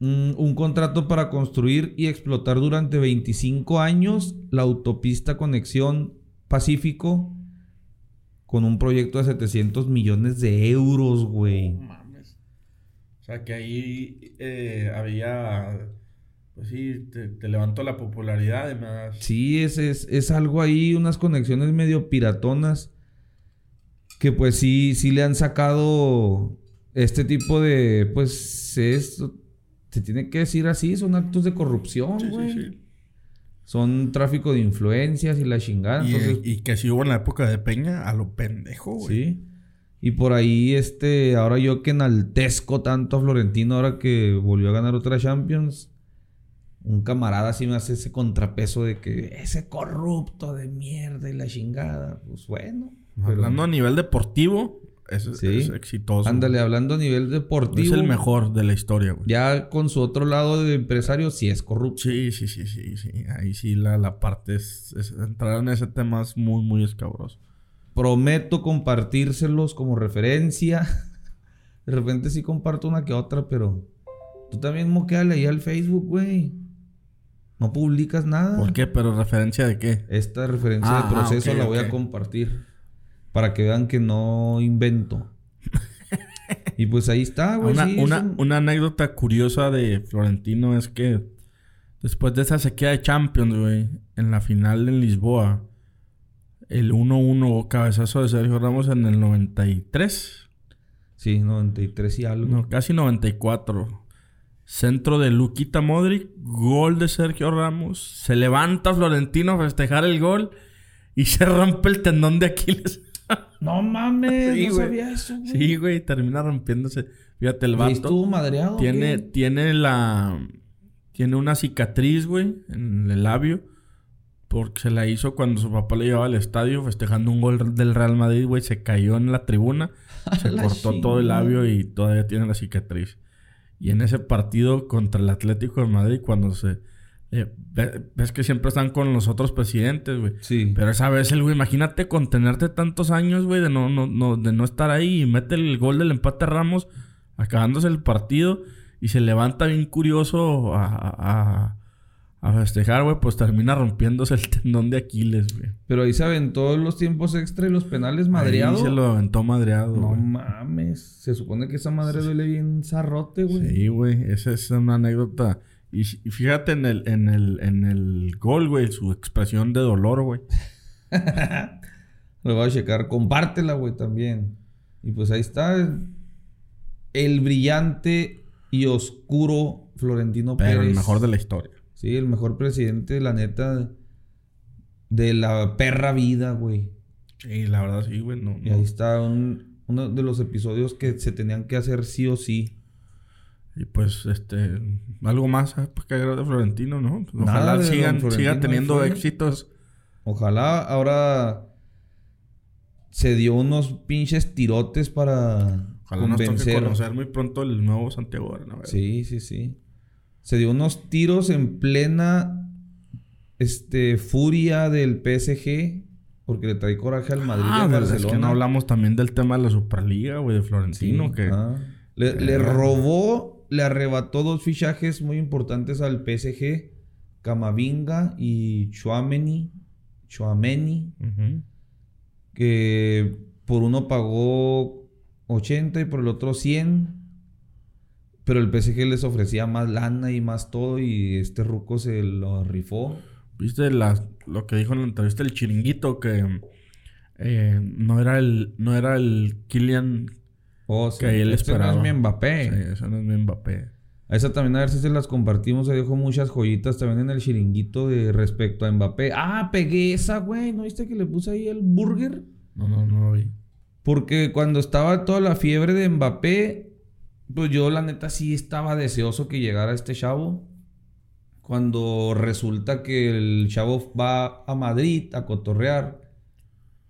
un, contrato para construir y explotar durante 25 años la autopista Conexión Pacífico con un proyecto de 700 millones de euros, güey. O sea que ahí eh, había pues sí, te, levantó la popularidad además. Sí, es, es, algo ahí, unas conexiones medio piratonas. Que pues sí, sí le han sacado este tipo de, pues es, se tiene que decir así, son actos de corrupción, güey. Sí, sí, Son tráfico de influencias y la chingada. Y, y que si hubo en la época de Peña, a lo pendejo, güey. Sí. Y por ahí, este, ahora yo que enaltezco tanto a Florentino, ahora que volvió a ganar otra Champions, un camarada así me hace ese contrapeso de que ese corrupto de mierda y la chingada. Pues bueno. Hablando a nivel deportivo, es, exitoso. Ándale, hablando a nivel deportivo. Es el mejor de la historia, güey. Ya con su otro lado de empresario, sí es corrupto. Sí, sí, sí, sí, sí. Ahí sí la, la parte es, Entrar en ese tema es muy, muy escabroso. Prometo compartírselos como referencia. De repente sí comparto una que otra, pero. Tú también moqueale ahí al Facebook, güey. No publicas nada. ¿Por qué? ¿Pero referencia de qué? Esta referencia de ah, proceso la voy a compartir. Para que vean que no invento. y pues ahí está, güey. Una, una, anécdota curiosa de Florentino es que después de esa sequía de Champions, güey, en la final en Lisboa, el 1-1 cabezazo de Sergio Ramos en el 93. Sí, 93 y algo. No, casi 94. Centro de Luquita Modric, gol de Sergio Ramos. Se levanta Florentino a festejar el gol y se rompe el tendón de Aquiles. No mames, no sabía eso, güey. Sí, güey, termina rompiéndose. Fíjate, el vato. estuvo madreado? Tiene, tiene la. Tiene una cicatriz, güey, en el labio. Porque se la hizo cuando su papá le llevaba al estadio festejando un gol del Real Madrid, güey. Se cayó en la tribuna. Se cortó todo el labio y todavía tiene la cicatriz. Y en ese partido contra el Atlético de Madrid, cuando se Eh, ves que siempre están con los otros presidentes, güey. Sí. Pero esa vez el güey, imagínate contenerte tantos años, güey, de no, no, no, de no estar ahí y mete el gol del empate a Ramos, acabándose el partido, y se levanta bien curioso a, a, a festejar, güey, pues termina rompiéndose el tendón de Aquiles, güey. Pero ahí se aventó los tiempos extra y los penales madreados. Ahí se lo aventó madreado, No mames. Se supone que esa madre duele bien zarrote, güey. Sí, güey, esa es una anécdota. Y, y fíjate en el, en el, en el gol, güey, su expresión de dolor, güey. Lo voy a checar. Compártela, güey, también. Y pues ahí está el brillante y oscuro Florentino Pero Pérez. el mejor de la historia. Sí, el mejor presidente, la neta, de la perra vida, güey. Sí, la verdad sí, güey. No, Y no. ahí está un- uno de los episodios que se tenían que hacer sí o sí. Y pues, este, algo más eh, pues, que de Florentino, ¿no? Ojalá sigan, sigan teniendo éxitos. Ojalá ahora se dio unos pinches tirotes para Ojalá nos toque convencer. conocer muy pronto el nuevo Santiago Bernabéu. Sí, sí, sí. Se dio unos tiros en plena este, furia del PSG porque le trae coraje al Madrid y Ah, al es Barcelona. que no hablamos también del tema de la Superliga, güey, de Sí, Florentino, que... ah. le, le robó, le arrebató dos fichajes muy importantes al PSG, Camavinga y Chouameni, que por uno pagó 80 y por el otro 100. Pero el PSG les ofrecía más lana y más todo y este ruco se lo rifó. ¿Viste la- lo que dijo en la entrevista el chiringuito? Que eh, no era el no era el Kylian Oh, sí. que él Este no es mi Mbappé. Sí, eso no es mi Mbappé. A esa también a ver si se las compartimos. Se dejó muchas joyitas también en el chiringuito de respecto a Mbappé. Ah, pegué esa, güey. ¿No viste que le puse ahí el burger? No, no, no lo vi. Porque cuando estaba toda la fiebre de Mbappé, pues yo la neta sí estaba deseoso que llegara este chavo. Cuando resulta que el chavo va a Madrid a cotorrear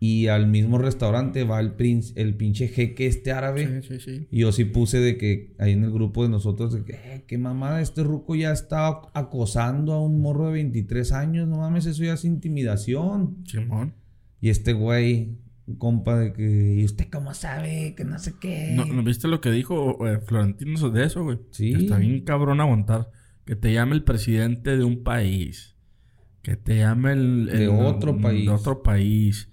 y al mismo restaurante va el, princ- el pinche jeque este árabe. Sí, sí, sí. Y yo sí puse de que ahí en el grupo de nosotros, de que, eh, qué mamada, este ruco ya está acosando a un morro de 23 años, no mames, eso ya es intimidación. Simón. Y este güey, compa de que, ¿y usted cómo sabe? Que no sé qué. ¿No, ¿no viste lo que dijo eh, Florentino de eso, güey? Sí. Está bien cabrón aguantar. Que te llame el presidente de un país. Que te llame el... De el- otro país. De otro país.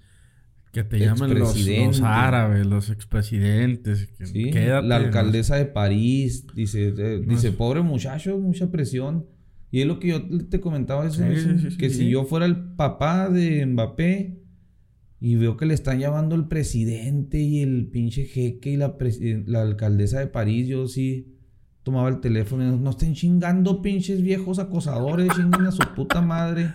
Que te llamen los, árabes, los expresidentes. Que- Sí, quédate, la ¿no? alcaldesa de París dice, eh, No dice, es- pobre muchacho, mucha presión. Y es lo que yo te comentaba, eso, Sí, eso, sí, sí, que si yo fuera el papá de Mbappé y veo que le están llamando el presidente y el pinche jeque y la, la alcaldesa de París, yo sí tomaba el teléfono y no, no estén chingando pinches viejos acosadores, chinguen a su puta madre.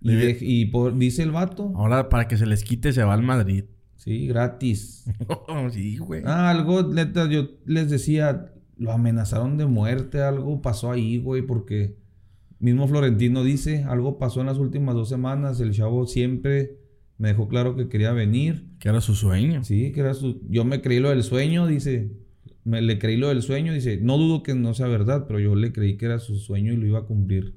Y, Le- de- y por- dice el vato, Ahora para que se les quite se va al Madrid. sí, gratis. sí, güey. Ah, algo, neta, yo les decía, lo amenazaron de muerte, algo pasó ahí, güey, porque mismo Florentino dice, algo pasó en las últimas dos semanas, el chavo siempre me dejó claro que quería venir, Que era su sueño. sí, que era su, yo me creí lo del sueño, dice, me le creí lo del sueño, dice, no dudo que no sea verdad, pero yo le creí que era su sueño y lo iba a cumplir,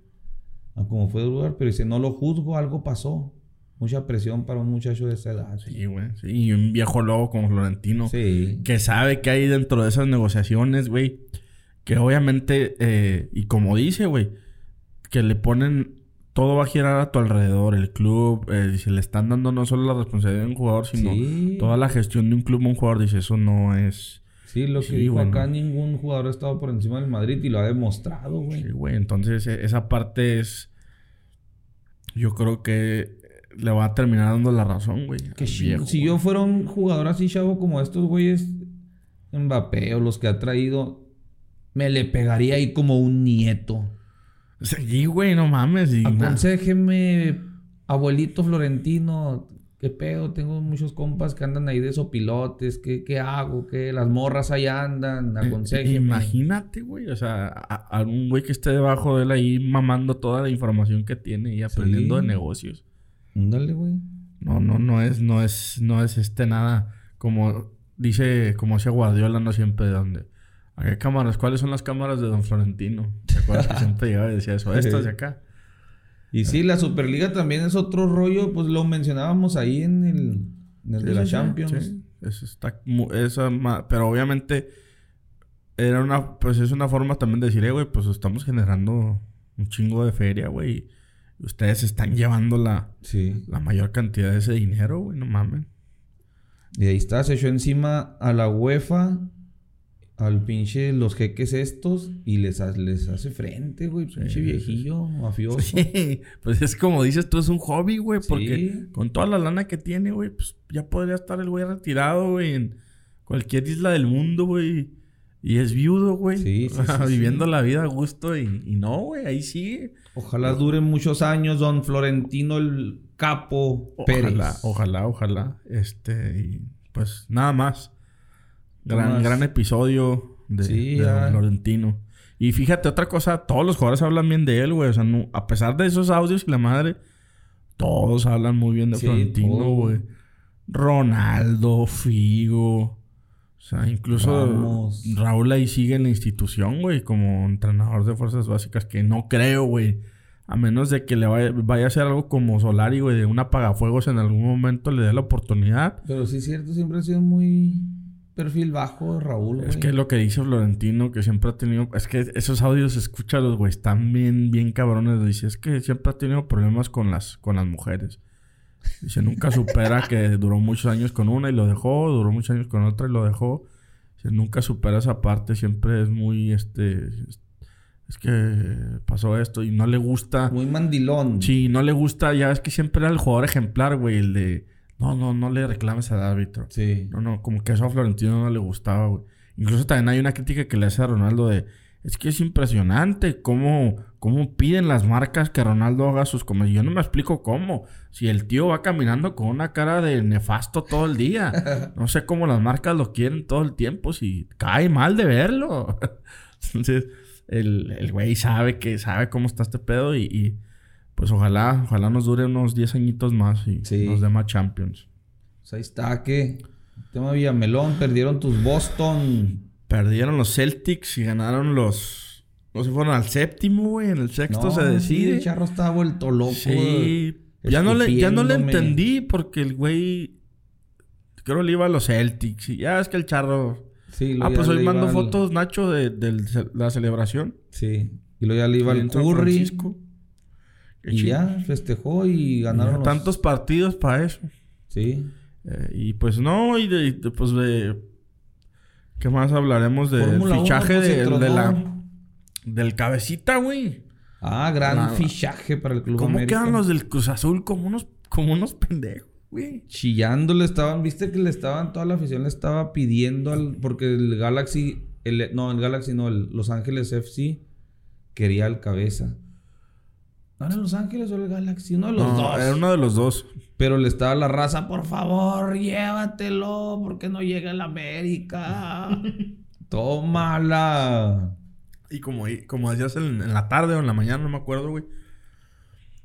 a como fue el lugar, pero dice, no lo juzgo, algo pasó, mucha presión para un muchacho de esa edad. Sí, güey. Sí, y un viejo lobo como Florentino. Sí. que sabe que hay dentro de esas negociaciones, güey. Que obviamente, eh, y como dice, güey, que le ponen, todo va a girar a tu alrededor, el club, eh, le están dando no solo la responsabilidad de un jugador, sino Sí. toda la gestión de un club a un jugador, dice, eso no es... Sí, lo que Sí, dijo bueno. acá, ningún jugador ha estado por encima del Madrid y lo ha demostrado, güey. Sí, güey, entonces e- esa parte es... Yo creo que le va a terminar dando la razón, güey. Que viejo, si güey. yo fuera un jugador así, chavo, como estos güeyes, Mbappé o los que ha traído, me le pegaría ahí como un nieto. Sí, güey, no mames. y Aconséjeme, abuelito Florentino, ¿qué pedo? Tengo muchos compas que andan ahí de sopilotes, ¿qué, qué hago? ¿Qué? Las morras ahí andan, Eh, aconséjeme. Imagínate, güey. O sea, a- a un güey que esté debajo de él ahí mamando toda la información que tiene y aprendiendo Sí. de negocios. Ándale, güey. No, no, no es, no es, no es este nada. Como dice, como decía Guardiola, no siempre de dónde. ¿A qué cámaras? ¿Cuáles son las cámaras de Don Florentino? ¿Te acuerdas que siempre llegaba y decía eso? Estas de acá. Y sí, la Superliga también es otro rollo, pues lo mencionábamos ahí en el, de la Champions. Eso está, esa, pero obviamente era una, pues es una forma también de decir, eh, güey, pues estamos generando un chingo de feria, güey. Ustedes están llevando la, la mayor cantidad de ese dinero, güey, no mames. Y ahí está, se echó encima a la UEFA, al pinche los jeques estos, y les, les hace frente, güey, pinche viejillo, mafioso. pues es como dices tú, es un hobby, güey, porque con toda la lana que tiene, güey, pues ya podría estar el güey retirado, güey, en cualquier isla del mundo, güey. Y es viudo, güey. Sí, sí, Viviendo la vida a gusto y, no, güey, ahí sí. Ojalá dure muchos años, don Florentino el Capo Pérez. Ojalá, ojalá, ojalá. Este, y pues nada más. Gran, gran episodio de, Florentino. Y fíjate, otra cosa, todos los jugadores hablan bien de él, güey. O sea, a pesar de esos audios y la madre, todos hablan muy bien de Florentino, güey. Ronaldo, Figo. O sea, incluso Raúl ahí sigue en la institución, güey, como entrenador de fuerzas básicas, que no creo, güey. A menos de que le vaya, a hacer algo como Solari, güey, de un apagafuegos en algún momento le dé la oportunidad. Pero sí es cierto, siempre ha sido muy perfil bajo Raúl, güey. Es que lo que dice Florentino, que siempre ha tenido... Es que esos audios, escúchalos, güey, están bien, bien cabrones. Dice, es que siempre ha tenido problemas con las, con las mujeres. Dice, nunca supera que duró muchos años con una y lo dejó, duró muchos años con otra y lo dejó. Dice, nunca supera esa parte, siempre es muy, este, es que pasó esto y no le gusta. Muy mandilón. Sí, no le gusta, ya es que siempre era el jugador ejemplar, güey, el de, no, no, no le reclames al árbitro. Sí. No, no, como que eso a Florentino no le gustaba, güey. Incluso también hay una crítica que le hace a Ronaldo de, es que es impresionante cómo, cómo piden las marcas que Ronaldo haga sus comentarios. Yo no me explico cómo. Si el tío va caminando con una cara de nefasto todo el día. No sé cómo las marcas lo quieren todo el tiempo. Si cae mal de verlo. Entonces, el, güey sabe que sabe cómo está este pedo y, pues ojalá, ojalá nos dure unos 10 añitos más y nos dé más Champions. Pues ahí está, que tema Villamelón, perdieron tus Boston Perdieron los Celtics y ganaron los. No se fueron al séptimo, güey. En el sexto se decide. el charro estaba vuelto loco. Sí. Ya no, le, ya no le entendí porque el güey. Creo que le iba a los Celtics. Y ya es que el charro. Sí, ah, pues hoy mando fotos, Nacho, de, la celebración. Sí. Y luego ya le iba al Curry. Y ya festejó y ganaron. Tantos partidos para eso. Sí. Eh, y pues no, y de, pues de ¿Qué más hablaremos del fichaje de, la, del cabecita, güey? Ah, gran fichaje para el Club ¿Cómo quedan los del Cruz Azul como unos, como unos pendejos, güey? Chillándole estaban, viste que le estaban, toda la afición le estaba pidiendo al, porque el Galaxy, el, no, el Galaxy no, el Los Ángeles FC quería al cabeza. ¿No era Los Ángeles o el Galaxy? Uno de los dos. Era uno de los dos. Pero le estaba la raza, por favor, llévatelo, porque no llega el América. Tómala. Y como, como decías en, la tarde o en la mañana, no me acuerdo, güey.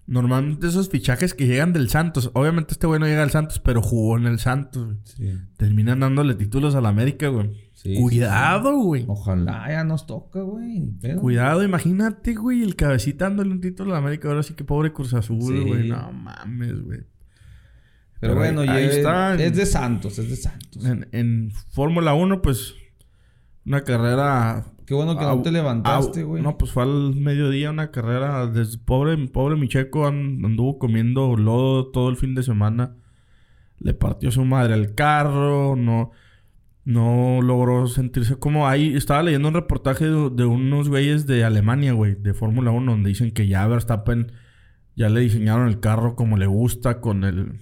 Normalmente esos fichajes que llegan del Santos, obviamente este güey no llega al Santos, pero jugó en el Santos. Sí. Terminan dándole títulos al América, güey. Cuidado, güey. Ojalá ya nos toca, güey. Cuidado, imagínate, güey, el cabecita dándole un título a América. Ahora sí que pobre Cruz Azul, güey. No mames, güey. Pero, bueno, ahí, está. Es de Santos, es de Santos. En, Fórmula 1, pues, una carrera. Qué bueno que no te levantaste, güey. No, pues fue al mediodía una carrera. Desde pobre, pobre Micheco anduvo comiendo lodo todo el fin de semana. Le partió su madre el carro, no no logró sentirse como ahí. Estaba leyendo un reportaje de, unos güeyes de Alemania, güey, de Fórmula 1, donde dicen que ya Verstappen ya le diseñaron el carro como le gusta, con el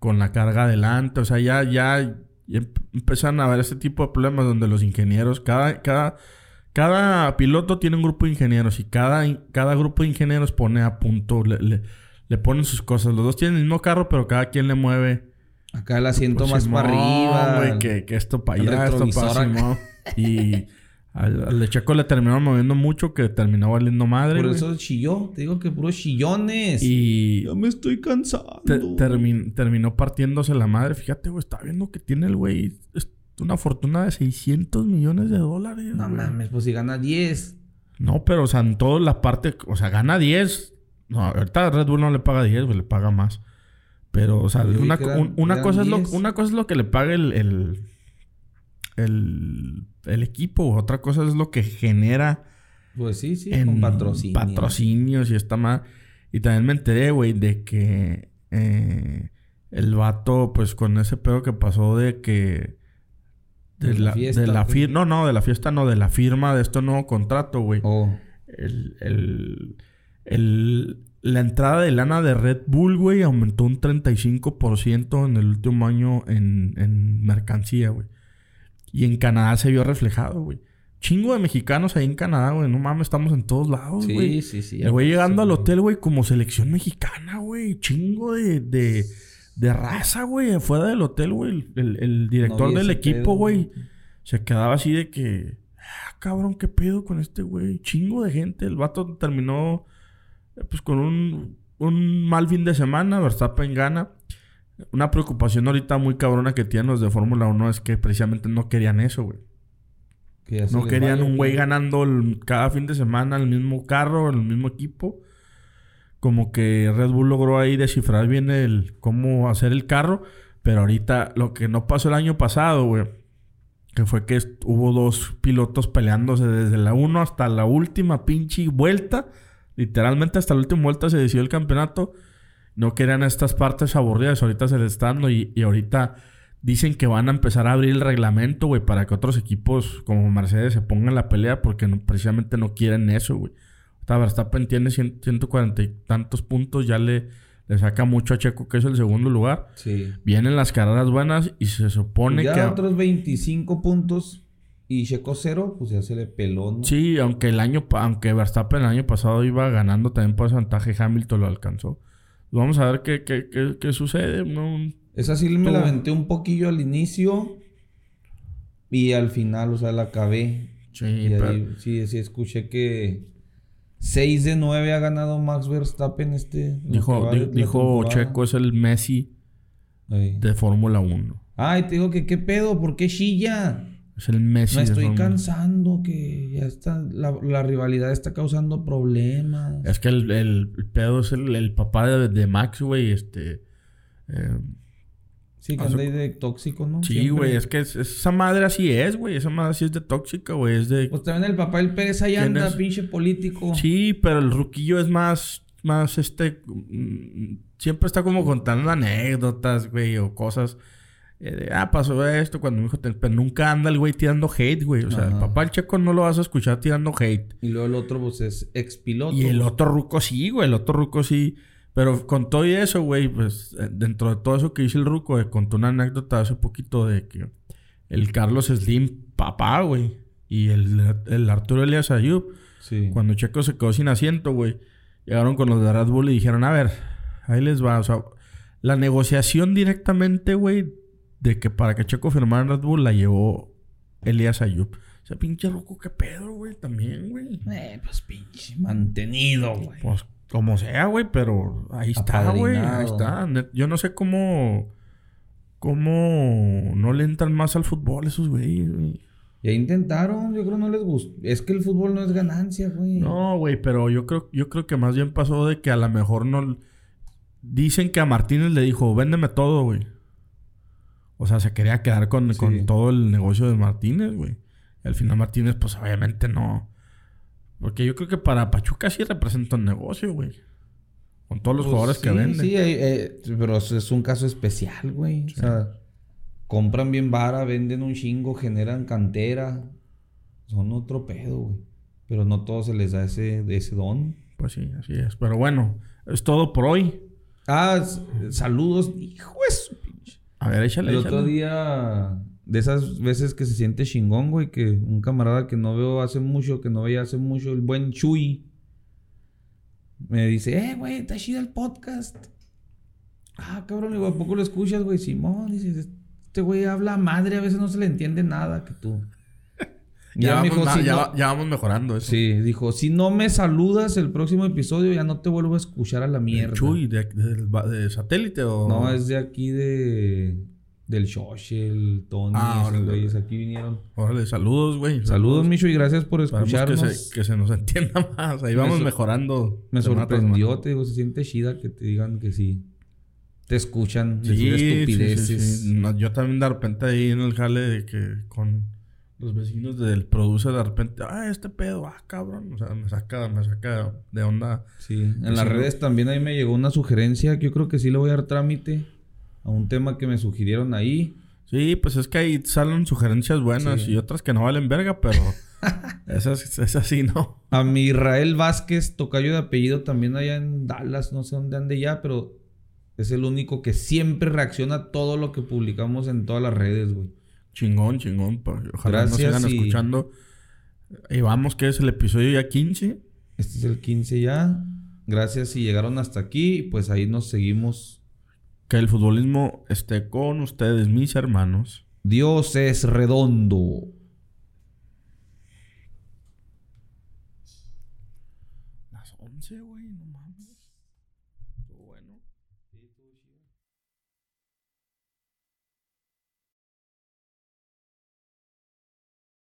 con la carga adelante. O sea, ya, ya, empiezan a haber este tipo de problemas donde los ingenieros, cada, cada, cada piloto tiene un grupo de ingenieros y cada, cada grupo de ingenieros pone a punto, le, le ponen sus cosas. Los dos tienen el mismo carro, pero cada quien le mueve Acá el asiento más para arriba. Que, que, esto para allá, esto para Y al, al, de Checo le terminaron moviendo mucho que terminó valiendo madre. Por eso chilló. Te digo que puros chillones. Y. Ya me estoy cansando. terminó partiéndose la madre. Fíjate, güey, está viendo que tiene el güey una fortuna de 600 millones de dólares. No mames, pues si gana 10. No, pero o sea, en toda la parte, o sea, gana 10 No, ahorita Red Bull no le paga 10, güey, le paga más. Pero, o sea, una, cosa es lo, una cosa es lo que le paga el, el, el, equipo, otra cosa es lo que genera. Pues sí, sí, en patrocinios. Patrocinios y está más. Y también me enteré, güey, de que eh, el vato, pues con ese pedo que pasó de que. De, la, fiesta. De la firma. No, no, de la fiesta no, de la firma de este nuevo contrato, güey. Oh. El, el, el, la entrada de lana de Red Bull, güey, aumentó un 35% en el último año en, en mercancía, güey. Y en Canadá se vio reflejado, güey. Chingo de mexicanos ahí en Canadá, güey. No mames, estamos en todos lados, güey. Sí, sí, sí. El güey llegando al hotel, güey, como selección mexicana, güey. Chingo de, de, de raza, güey. Fuera del hotel, güey. El, el director del equipo, güey. Se quedaba así de que... Ah, cabrón, qué pedo con este güey. Chingo de gente. El vato terminó, pues, con un, un mal fin de semana. Verstappen gana. Una preocupación ahorita muy cabrona que tienen los de Fórmula 1 es que precisamente no querían eso, güey. No querían un güey ganando cada fin de semana el mismo carro, el mismo equipo. Como que Red Bull logró ahí descifrar bien el cómo hacer el carro. Pero ahorita lo que no pasó el año pasado, güey. Que fue que hubo dos pilotos peleándose desde la 1 hasta la última pinche vuelta. Literalmente hasta la última vuelta se decidió el campeonato no querían estas partes aburridas. Ahorita se les está dando y, ahorita dicen que van a empezar a abrir el reglamento, güey, para que otros equipos como Mercedes se pongan la pelea porque precisamente no quieren eso, güey. Verstappen tiene 140 y tantos puntos, ya le, le saca mucho a Checo, que es el segundo lugar. Sí. Vienen las carreras buenas y se supone pues que. Ya otros 25 puntos y Checo cero, pues ya se le peló, ¿no? Sí, aunque el año, aunque Verstappen el año pasado iba ganando también por ventaja Hamilton lo alcanzó. Vamos a ver qué, qué, qué, sucede. No, Esa sí me la aventé un poquillo al inicio y al final, o sea, la acabé. Sí, sí, sí, escuché que 6 de 9 ha ganado Max Verstappen este. Dijo, dijo Checo es el Messi de Fórmula 1. Ay, te digo que qué pedo, ¿por qué chilla? Es el Messi. Me estoy cansando que ya está, la, rivalidad está causando problemas. Es que el, el, pedo es el, papá de, Max, güey, este... Eh, sí, que anda ahí de tóxico, ¿no? Sí, güey, es que esa madre así es, güey. Esa madre así es de tóxica, güey. Es de... Pues también el papá del Pérez ahí anda, pinche político. Sí, pero el ruquillo es más, más este... Mm, siempre está como contando anécdotas, güey, o cosas eh, ah, pasó esto cuando mi hijo... Pero nunca anda el güey tirando hate, güey. O sea, el papá el checo no lo vas a escuchar tirando hate. Y luego el otro, pues, es ex piloto. Y el otro ruco sí, güey. El otro ruco sí. Pero con todo y eso, güey, pues, eh, dentro de todo eso que dice el ruco, eh, contó una anécdota hace poquito de que el Carlos Slim, papá, güey, y el, el Arturo Elias Ayub, sí. cuando Checo se quedó sin asiento, güey, llegaron con los de Red Bull y dijeron, a ver, ahí les va. O sea, la negociación directamente, güey, de que para que Checo firmara en Red Bull la llevó Elías Ayub. O sea, pinche loco, qué pedo, güey, también, güey. Eh, pues pinche mantenido, güey. Pues como sea, güey, pero ahí está, güey. Ahí está. Yo no sé cómo. cómo no le entran más al fútbol esos güeyes, güey. Ya intentaron, yo creo no les gusta. Es que el fútbol no es ganancia, güey. No, güey, pero yo creo, yo creo que más bien pasó de que a lo mejor no. Dicen que a Martínez le dijo, véndeme todo, güey. O sea, se quería quedar con, todo el negocio de Martínez, güey. Al final Martínez, pues obviamente no. Porque yo creo que para Pachuca sí representa un negocio, güey. Con todos los pues jugadores que venden. Sí, eh, pero es un caso especial, güey. O sea, compran bien vara, venden un chingo, generan cantera. Son otro pedo, güey. Pero no todo se les da ese, ese don. Pues sí, así es. Pero bueno, es todo por hoy. Ah, saludos. Hijo de a ver, échale. El otro día, de esas veces que se siente chingón, güey, que un camarada que no veo hace mucho, que no veía hace mucho, el buen Chuy, me dice, eh, güey, está chido el podcast. Ah, cabrón, digo, ¿a poco lo escuchas, güey? Simón, dice, este güey habla madre, a veces no se le entiende nada que tú. Ya, vamos, mejorando eso. Sí, dijo, si no me saludas el próximo episodio, ya no te vuelvo a escuchar a la mierda. Chuy, de, satélite o...? No, es de aquí de... Del Shoshi, el Tony, ah, güeyes aquí vinieron. Órale, saludos, güey. Saludos, Micho, y gracias por escucharnos. Que se, que se nos entienda más. Ahí vamos mejorando. Me sorprendió, te digo, se siente chida que te digan que sí. Te escuchan, sí, estupideces. yo también de repente ahí en el jale de que con los vecinos del produce de repente, ah, este pedo, ah, cabrón. O sea, me saca, me saca de onda. Sí, en las redes también ahí me llegó una sugerencia que yo creo que sí le voy a dar trámite a un tema que me sugirieron ahí. Sí, pues es que ahí salen sugerencias buenas y otras que no valen verga, pero esas, esas sí no. A mi Israel Vázquez, tocayo de apellido también allá en Dallas, no sé dónde ande ya, pero es el único que siempre reacciona a todo lo que publicamos en todas las redes, güey. Chingón, chingón. Pues, ojalá nos sigan escuchando. Y vamos, que es el episodio ya 15. Este es el 15 ya. Gracias si llegaron hasta aquí. Pues ahí nos seguimos. Que el futbolismo esté con ustedes, mis hermanos. Dios es redondo.